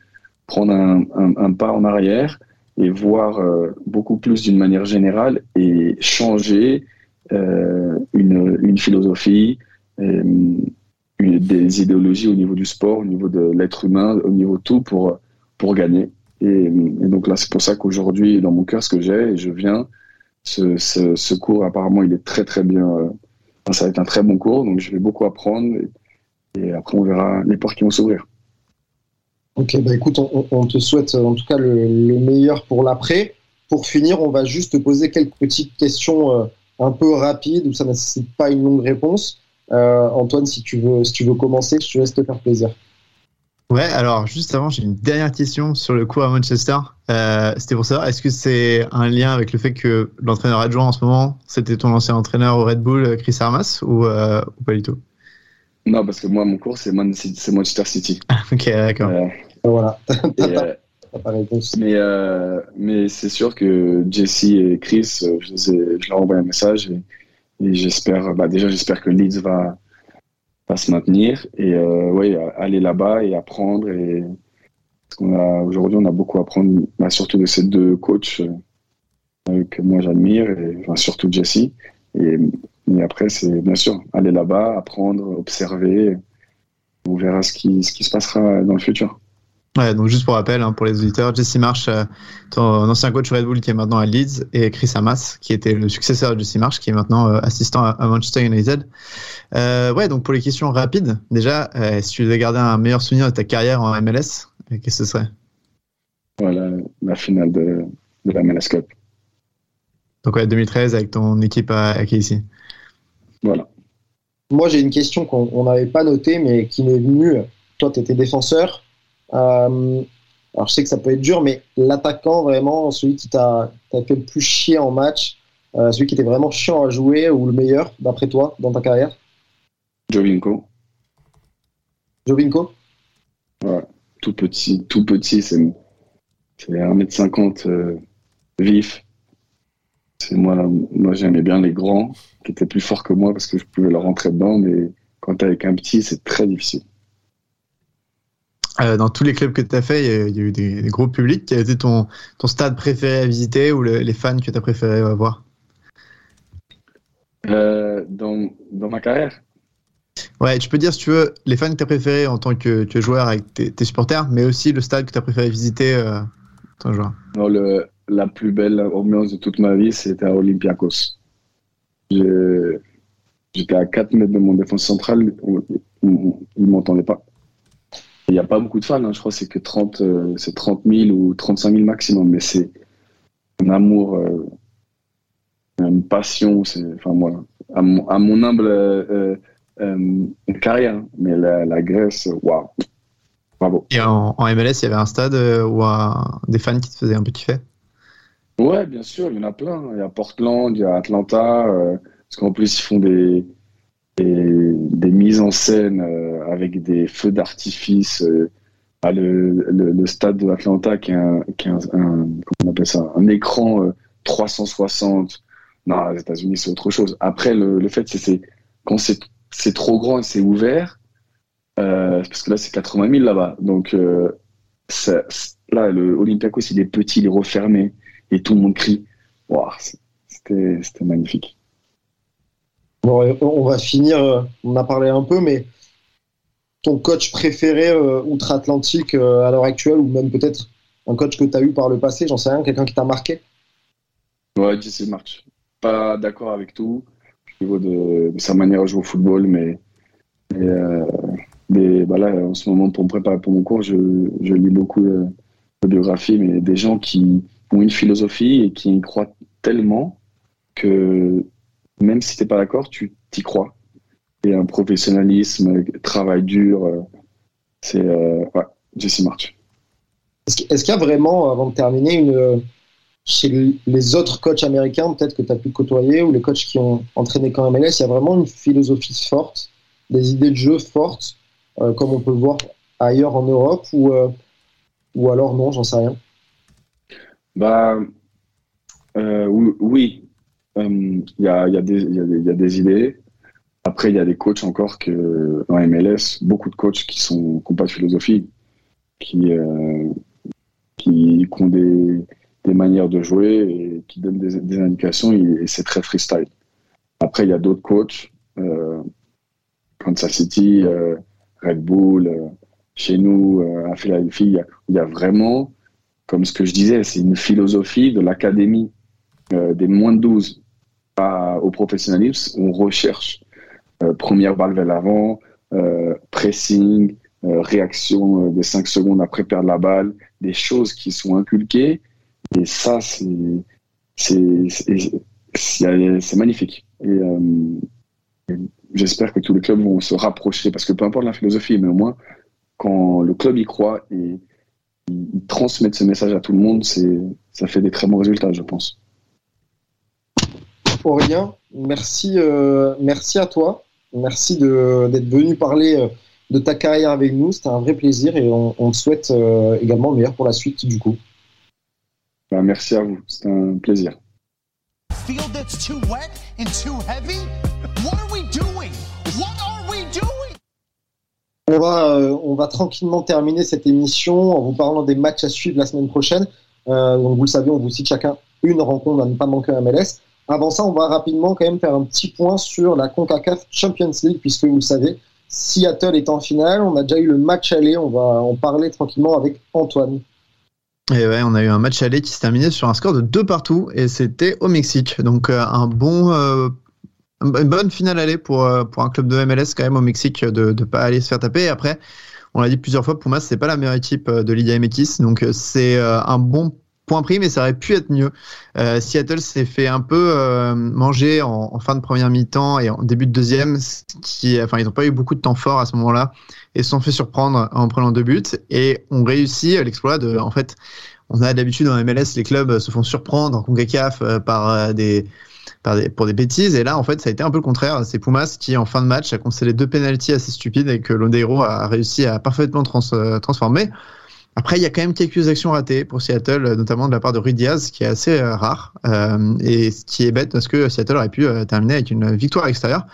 prendre un, un, un pas en arrière et voir beaucoup plus d'une manière générale et changer euh, une, philosophie, euh, des idéologies au niveau du sport, au niveau de l'être humain, au niveau de tout pour, pour gagner. Et, donc là, c'est pour ça qu'aujourd'hui, dans mon cœur, ce que j'ai, je viens, ce, cours, apparemment, il est très très bien. Euh, ça va être un très bon cours, donc je vais beaucoup apprendre. Et, après, on verra les portes qui vont s'ouvrir. Ok, bah écoute, on, te souhaite en tout cas le, le meilleur pour l'après. Pour finir, on va juste te poser quelques petites questions un peu rapide où ça ne nécessite pas une longue réponse. Euh, Antoine, si tu veux, si tu veux commencer, je te laisse te faire plaisir. Ouais, alors juste avant, j'ai une dernière question sur le cours à Manchester. Euh, c'était pour savoir, est-ce que c'est un lien avec le fait que l'entraîneur adjoint en ce moment, c'était ton ancien entraîneur au Red Bull, Chris Armas, ou, euh, ou pas du tout? Non, parce que moi, mon cours, c'est Man Manchester City. ok, d'accord. Euh, voilà. Mais euh, mais c'est sûr que Jesse et Chris, ai, je leur envoie un message et, j'espère, bah déjà j'espère que Leeds va, va se maintenir et euh, ouais, aller là-bas et apprendre. Et qu'on a aujourd'hui, on a beaucoup à apprendre, bah, surtout de ces deux coachs euh, que moi j'admire, et surtout Jesse. Et, et après, c'est bien sûr aller là-bas, apprendre, observer. On verra ce qui, ce qui se passera dans le futur. Ouais, donc juste pour rappel, hein, pour les auditeurs, Jesse Marsh, euh, ton ancien coach Red Bull qui est maintenant à Leeds, et Chris Hamas, qui était le successeur de Jesse Marsh, qui est maintenant euh, assistant à, à, Manchester United. Euh, ouais, donc pour les questions rapides, déjà, euh, si tu devais garder un meilleur souvenir de ta carrière en MLS, qu'est-ce que ce serait? Voilà, la finale de, de la MLS Cup. Donc ouais, 2013 avec ton équipe à, à KC. Voilà. Moi, j'ai une question qu'on n'avait pas notée, mais qui m'est venue. Toi, tu étais défenseur. Euh, alors je sais que ça peut être dur, mais l'attaquant vraiment, celui qui t'a fait le plus chier en match, euh, celui qui était vraiment chiant à jouer ou le meilleur d'après toi dans ta carrière? Jovinko. Jovinko? Ouais, tout petit, tout petit, c'est 1m50 euh, vif. Moi, moi j'aimais bien les grands qui étaient plus forts que moi parce que je pouvais leur rentrer dedans, mais quand t'es avec un petit, c'est très difficile. Euh, dans tous les clubs que tu as fait, il y, a eu des, des, gros publics. Quel était ton, ton stade préféré à visiter ou le, les fans que tu as préféré voir? Euh, dans, dans, ma carrière? Ouais, tu peux dire si tu veux les fans que tu as préférés en tant que, que joueur avec tes, tes, supporters, mais aussi le stade que tu as préféré visiter euh, que joueur. Non, le, la plus belle ambiance de toute ma vie, c'était à Olympiakos. J'étais à 4 mètres de mon défense centrale, il ne m'entendait pas. Il n'y a pas beaucoup de fans, hein, je crois que c'est que 30, euh, 30 000 ou 35 000 maximum, mais c'est un amour, euh, une passion, enfin voilà, à mon, à mon humble euh, carrière, mais la, la Grèce, waouh, bravo. Et en, en, MLS, il y avait un stade où des fans qui te faisaient un peu kiffer? Ouais, bien sûr, il y en a plein. Il y a Portland, il y a Atlanta, parce qu'en plus ils font des, des, mises en scène euh, avec des feux d'artifice. Euh, le, le, le, stade de Atlanta qui est un, qui est un, un on appelle ça, un écran euh, 360. Non, les États-Unis c'est autre chose. Après le, le fait c'est quand c'est trop grand et c'est ouvert, euh, parce que là c'est 80 000 là-bas, donc ça, là le Olympiakos il est petit, il est refermé et tout le monde crie. Wow, c'était magnifique. Bon, on va finir, on a parlé un peu, mais ton coach préféré euh, outre-Atlantique euh, à l'heure actuelle, ou même peut-être un coach que tu as eu par le passé, j'en sais rien, quelqu'un qui t'a marqué? Ouais, JC March. Pas d'accord avec tout au niveau de, sa manière de jouer au football, mais, euh, bah en ce moment, pour me préparer pour mon cours, je, je lis beaucoup de, de biographies, mais des gens qui ont une philosophie et qui y croient tellement que même si tu n'es pas d'accord, tu t'y crois. Et un professionnalisme, travail dur, euh, c'est euh, ouais, Jesse March. Est-ce qu'il y a vraiment, avant de terminer, une, chez les autres coachs américains, peut-être que tu as pu côtoyer, ou les coachs qui ont entraîné quand MLS, il y a vraiment une philosophie forte, des idées de jeu fortes, euh, comme on peut le voir ailleurs en Europe, ou, euh, ou alors non, j'en sais rien? Bah, Oui, il y, a, y, a des, idées. Après, il y a des coachs encore que, en MLS, beaucoup de coachs qui sont qui n'ont pas de philosophie, qui, euh, qui, ont des, manières de jouer et qui donnent des, indications et, c'est très freestyle. Après, il y a d'autres coachs, euh, Kansas City, euh, Red Bull, euh, chez nous, euh, à Philadelphie, il il y a vraiment, comme ce que je disais, c'est une philosophie de l'académie euh, des moins de 12 au professionnalisme. On recherche euh, première balle vers l'avant, euh, pressing, euh, réaction de 5 secondes après perdre la balle, des choses qui sont inculquées. Et ça, c'est magnifique. J'espère que tous les clubs vont se rapprocher, parce que peu importe la philosophie, mais au moins, quand le club y croit et il transmet ce message à tout le monde, ça fait des très bons résultats, je pense. Aurélien, merci, euh, merci à toi. Merci d'être venu parler euh, de ta carrière avec nous. C'était un vrai plaisir et on, on te souhaite euh, également le meilleur pour la suite du coup. Ben, merci à vous, c'était un plaisir. Field that's too wet and too heavy? What are we doing? What are we doing? On va, euh, on va tranquillement terminer cette émission en vous parlant des matchs à suivre la semaine prochaine. Euh, donc vous le savez, on vous cite chacun une rencontre à ne pas manquer à MLS. Avant ça, on va rapidement quand même faire un petit point sur la CONCACAF Champions League, puisque vous le savez, Seattle est en finale. On a déjà eu le match aller. On va en parler tranquillement avec Antoine. Et ouais, on a eu un match aller qui s'est terminé sur un score de 2 partout et c'était au Mexique. Donc euh, un bon, euh, une bonne finale aller pour, euh, pour un club de MLS quand même au Mexique de ne pas aller se faire taper. Et après, on l'a dit plusieurs fois, pour moi, c'est pas la meilleure équipe de Liga MX. Donc c'est un bon point pris, mais ça aurait pu être mieux. Euh, Seattle s'est fait un peu euh, manger en, en, fin de première mi-temps et en début de deuxième, qui, enfin, ils n'ont pas eu beaucoup de temps fort à ce moment-là et se sont fait surprendre en prenant deux buts et ont réussi l'exploit de, en fait, on a d'habitude en MLS, les clubs se font surprendre en CONCACAF euh, par des, par des, pour des bêtises. Et là, en fait, ça a été un peu le contraire. C'est Pumas qui, en fin de match, a concédé deux pénalties assez stupides et que Lodeiro a réussi à parfaitement trans, transformer. Après, il y a quand même quelques actions ratées pour Seattle, notamment de la part de Ruiz Diaz, qui est assez euh, rare. Euh, et qui est bête, parce que Seattle aurait pu euh, terminer avec une victoire extérieure.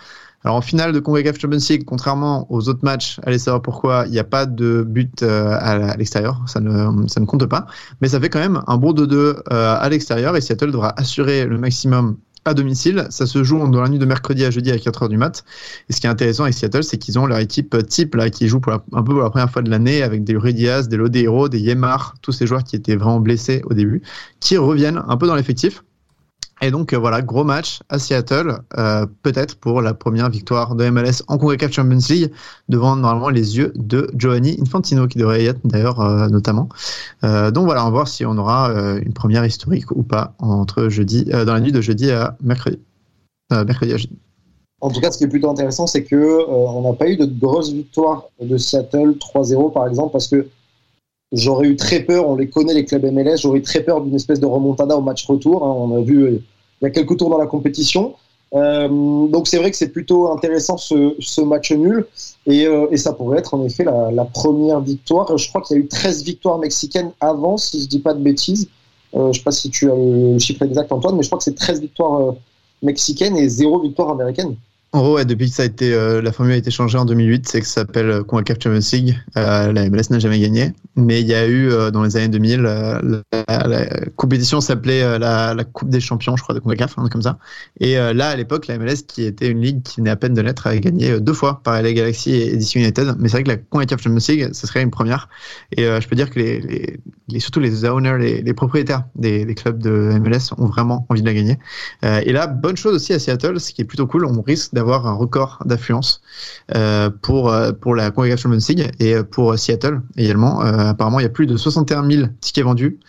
Alors en finale de CONCACAF Champions League, contrairement aux autres matchs, allez savoir pourquoi, il n'y a pas de but à l'extérieur, ça ne, ça ne compte pas. Mais ça fait quand même un bon 2-2 à l'extérieur et Seattle devra assurer le maximum à domicile. Ça se joue dans la nuit de mercredi à jeudi à 4h du mat. Et ce qui est intéressant avec Seattle, c'est qu'ils ont leur équipe type là, qui joue pour la- un peu pour la première fois de l'année avec des Rudy Diaz, des Lodeiro, des Yemar, tous ces joueurs qui étaient vraiment blessés au début, qui reviennent un peu dans l'effectif. Et donc euh, voilà, gros match à Seattle, euh, peut-être pour la première victoire de MLS en CONCACAF Champions League, devant normalement les yeux de Giovanni Infantino, qui devrait y être d'ailleurs euh, notamment. Donc voilà, on va voir si on aura une première historique ou pas entre jeudi, dans la nuit de jeudi à mercredi. Mercredi à jeudi. En tout cas, ce qui est plutôt intéressant, c'est que on n'a pas eu de grosses victoires de Seattle 3-0 par exemple, parce que j'aurais eu très peur. On les connaît les clubs MLS. J'aurais eu très peur d'une espèce de remontada au match retour. hein. on a vu il y a quelques tours dans la compétition. Euh, donc c'est vrai que c'est plutôt intéressant ce, match nul et, euh, et ça pourrait être en effet la, la première victoire. Je crois qu'il y a eu 13 victoires mexicaines avant, si je dis pas de bêtises. Euh, je sais pas si tu as le chiffre exact Antoine, mais je crois que c'est 13 victoires euh, mexicaines et 0 victoire américaine. En gros, depuis que ça a été, euh, la formule a été changée en 2008, c'est que ça s'appelle euh, CONCACAF Champions League. Euh, la MLS n'a jamais gagné, mais il y a eu dans les années 2000, euh, la, compétition s'appelait la, Coupe des Champions, je crois, de CONCACAF, truc comme ça. Et là, à l'époque, la MLS, qui était une ligue qui venait à peine de naître, a gagné deux fois par LA Galaxy et DC United. Mais c'est vrai que la CONCACAF Champions League, ce serait une première. Et je peux dire que les, surtout les owners, les, propriétaires des, des clubs de MLS ont vraiment envie de la gagner. Et là, bonne chose aussi à Seattle, ce qui est plutôt cool, on risque d'avoir un record d'affluence euh, pour euh, pour la CONCACAF Champions League et euh, pour Seattle également. Apparemment, il y a plus de 61 000 tickets vendus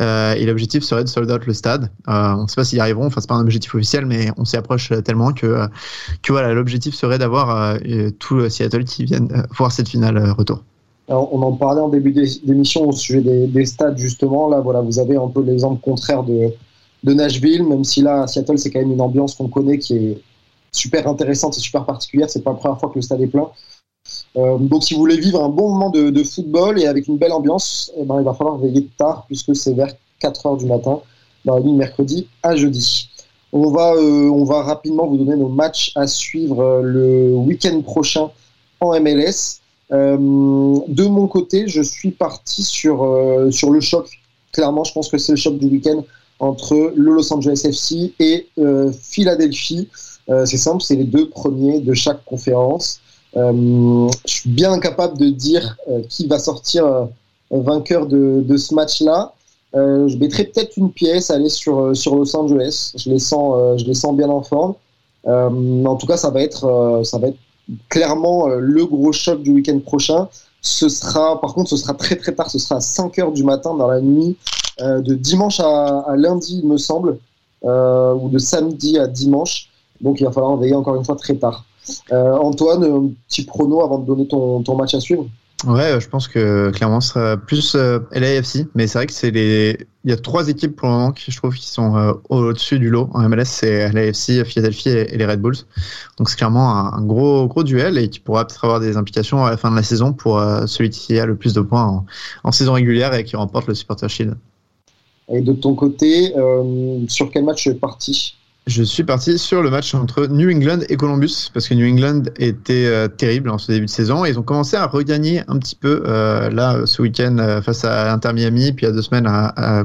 et l'objectif serait de sold out le stade. On ne sait pas s'ils y arriveront, enfin c'est pas un objectif officiel, mais on s'y approche tellement que que voilà, l'objectif serait d'avoir tout le Seattle qui vienne voir cette finale retour. On en parlait en début d'é- d'émission au sujet des, des stades, justement. Là, voilà, vous avez un peu l'exemple contraire de, de Nashville, même si là, Seattle, c'est quand même une ambiance qu'on connaît qui est super intéressante et super particulière. C'est pas la première fois que le stade est plein. Euh, donc, si vous voulez vivre un bon moment de, football et avec une belle ambiance, eh ben, il va falloir veiller tard, puisque c'est vers 4 heures du matin, dans la mercredi à jeudi. On va, euh, on va rapidement vous donner nos matchs à suivre euh, le week-end prochain en MLS. De mon côté, je suis parti sur, le choc. Clairement, je pense que c'est le choc du week-end entre le Los Angeles FC et Philadelphie. Euh, c'est simple, c'est les deux premiers de chaque conférence. Euh, je suis bien incapable de dire euh, qui va sortir vainqueur de, de ce match-là. Euh, je mettrai peut-être une pièce aller sur, sur Los Angeles. Je les sens, euh, je les sens bien en forme. Euh, en tout cas, ça va être, ça va être clairement le gros choc du week-end prochain. Ce sera, par contre, ce sera très très tard. Ce sera à 5 heures du matin dans la nuit de dimanche à, à lundi, il me semble, ou de samedi à dimanche. Donc, il va falloir veiller encore une fois très tard. Euh, Antoine, un petit prono avant de donner ton, ton match à suivre? Ouais, je pense que clairement ce sera plus euh, LAFC, mais c'est vrai que c'est les. Il y a trois équipes pour le moment qui je trouve qui sont euh, au-dessus du lot en MLS, c'est LAFC, Philadelphie et, et les Red Bulls. Donc c'est clairement un, un gros gros duel et qui pourra peut-être avoir des implications à la fin de la saison pour euh, celui qui a le plus de points en, en saison régulière et qui remporte le Supporter Shield. Et de ton côté, sur quel match tu es parti? Je suis parti sur le match entre New England et Columbus parce que New England était euh, terrible en ce début de saison ils ont commencé à regagner un petit peu euh, là ce week-end euh, face à Inter Miami puis il y a deux semaines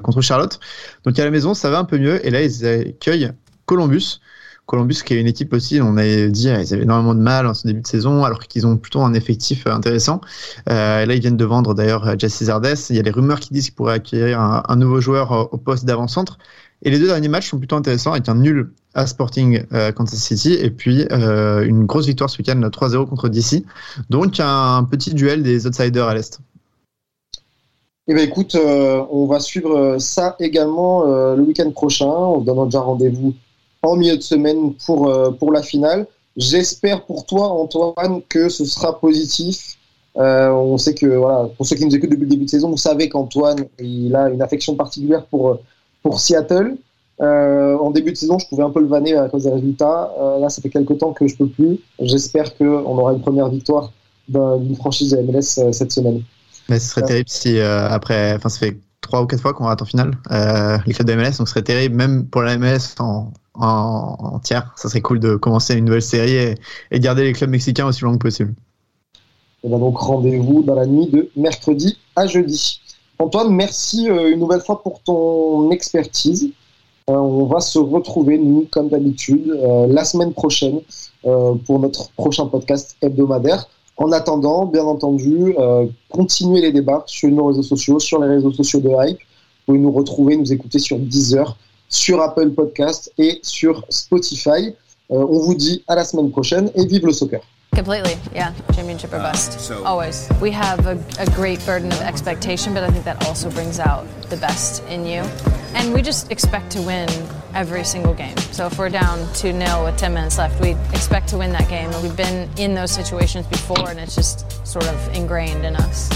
contre Charlotte. Donc à la maison ça va un peu mieux et là ils accueillent Columbus. Columbus qui est une équipe aussi, on avait dit, ils avaient énormément de mal en ce début de saison, alors qu'ils ont plutôt un effectif euh, intéressant. Euh, là, ils viennent de vendre d'ailleurs Jesse Zardes. Il y a des rumeurs qui disent qu'ils pourraient acquérir un, un nouveau joueur euh, au poste d'avant-centre. Et les deux derniers matchs sont plutôt intéressants, avec un nul à Sporting euh, Kansas City et puis euh, une grosse victoire ce week-end 3-0 contre DC. Donc un petit duel des outsiders à l'Est. Eh ben écoute, euh, on va suivre ça également euh, le week-end prochain. On se donne déjà rendez-vous en milieu de semaine pour, euh, pour la finale. J'espère pour toi, Antoine, que ce sera positif. Euh, on sait que, voilà, pour ceux qui nous écoutent depuis le début de saison, vous savez qu'Antoine, il a une affection particulière pour, pour Seattle. Euh, en début de saison, je pouvais un peu le vanner à cause des résultats. Euh, là, ça fait quelques temps que je peux plus. J'espère qu'on aura une première victoire d'un- d'une franchise de MLS euh, cette semaine. Mais ce serait terrible si après, enfin ça fait trois ou quatre fois qu'on rate en finale les clubs de MLS, donc ce serait terrible même pour la MLS en, en, en tiers. Ça serait cool de commencer une nouvelle série et, et garder les clubs mexicains aussi longtemps que possible. Et ben donc rendez-vous dans la nuit de mercredi à jeudi. Antoine, merci euh, une nouvelle fois pour ton expertise. Euh, on va se retrouver, nous, comme d'habitude, euh, la semaine prochaine pour notre prochain podcast hebdomadaire. En attendant, bien entendu, continuez les débats sur nos réseaux sociaux, sur les réseaux sociaux de Hype. Vous pouvez nous retrouver, nous écouter sur Deezer, sur Apple Podcast et sur Spotify. On vous dit à la semaine prochaine et vive le soccer. Completely, yeah. Championship or uh, bust. so- Always. We have a, a great burden of expectation, but I think that also brings out the best in you. And we just expect to win every single game. So if we're down 2 0 with 10 minutes left, we expect to win that game. And we've been in those situations before, and it's just sort of ingrained in us.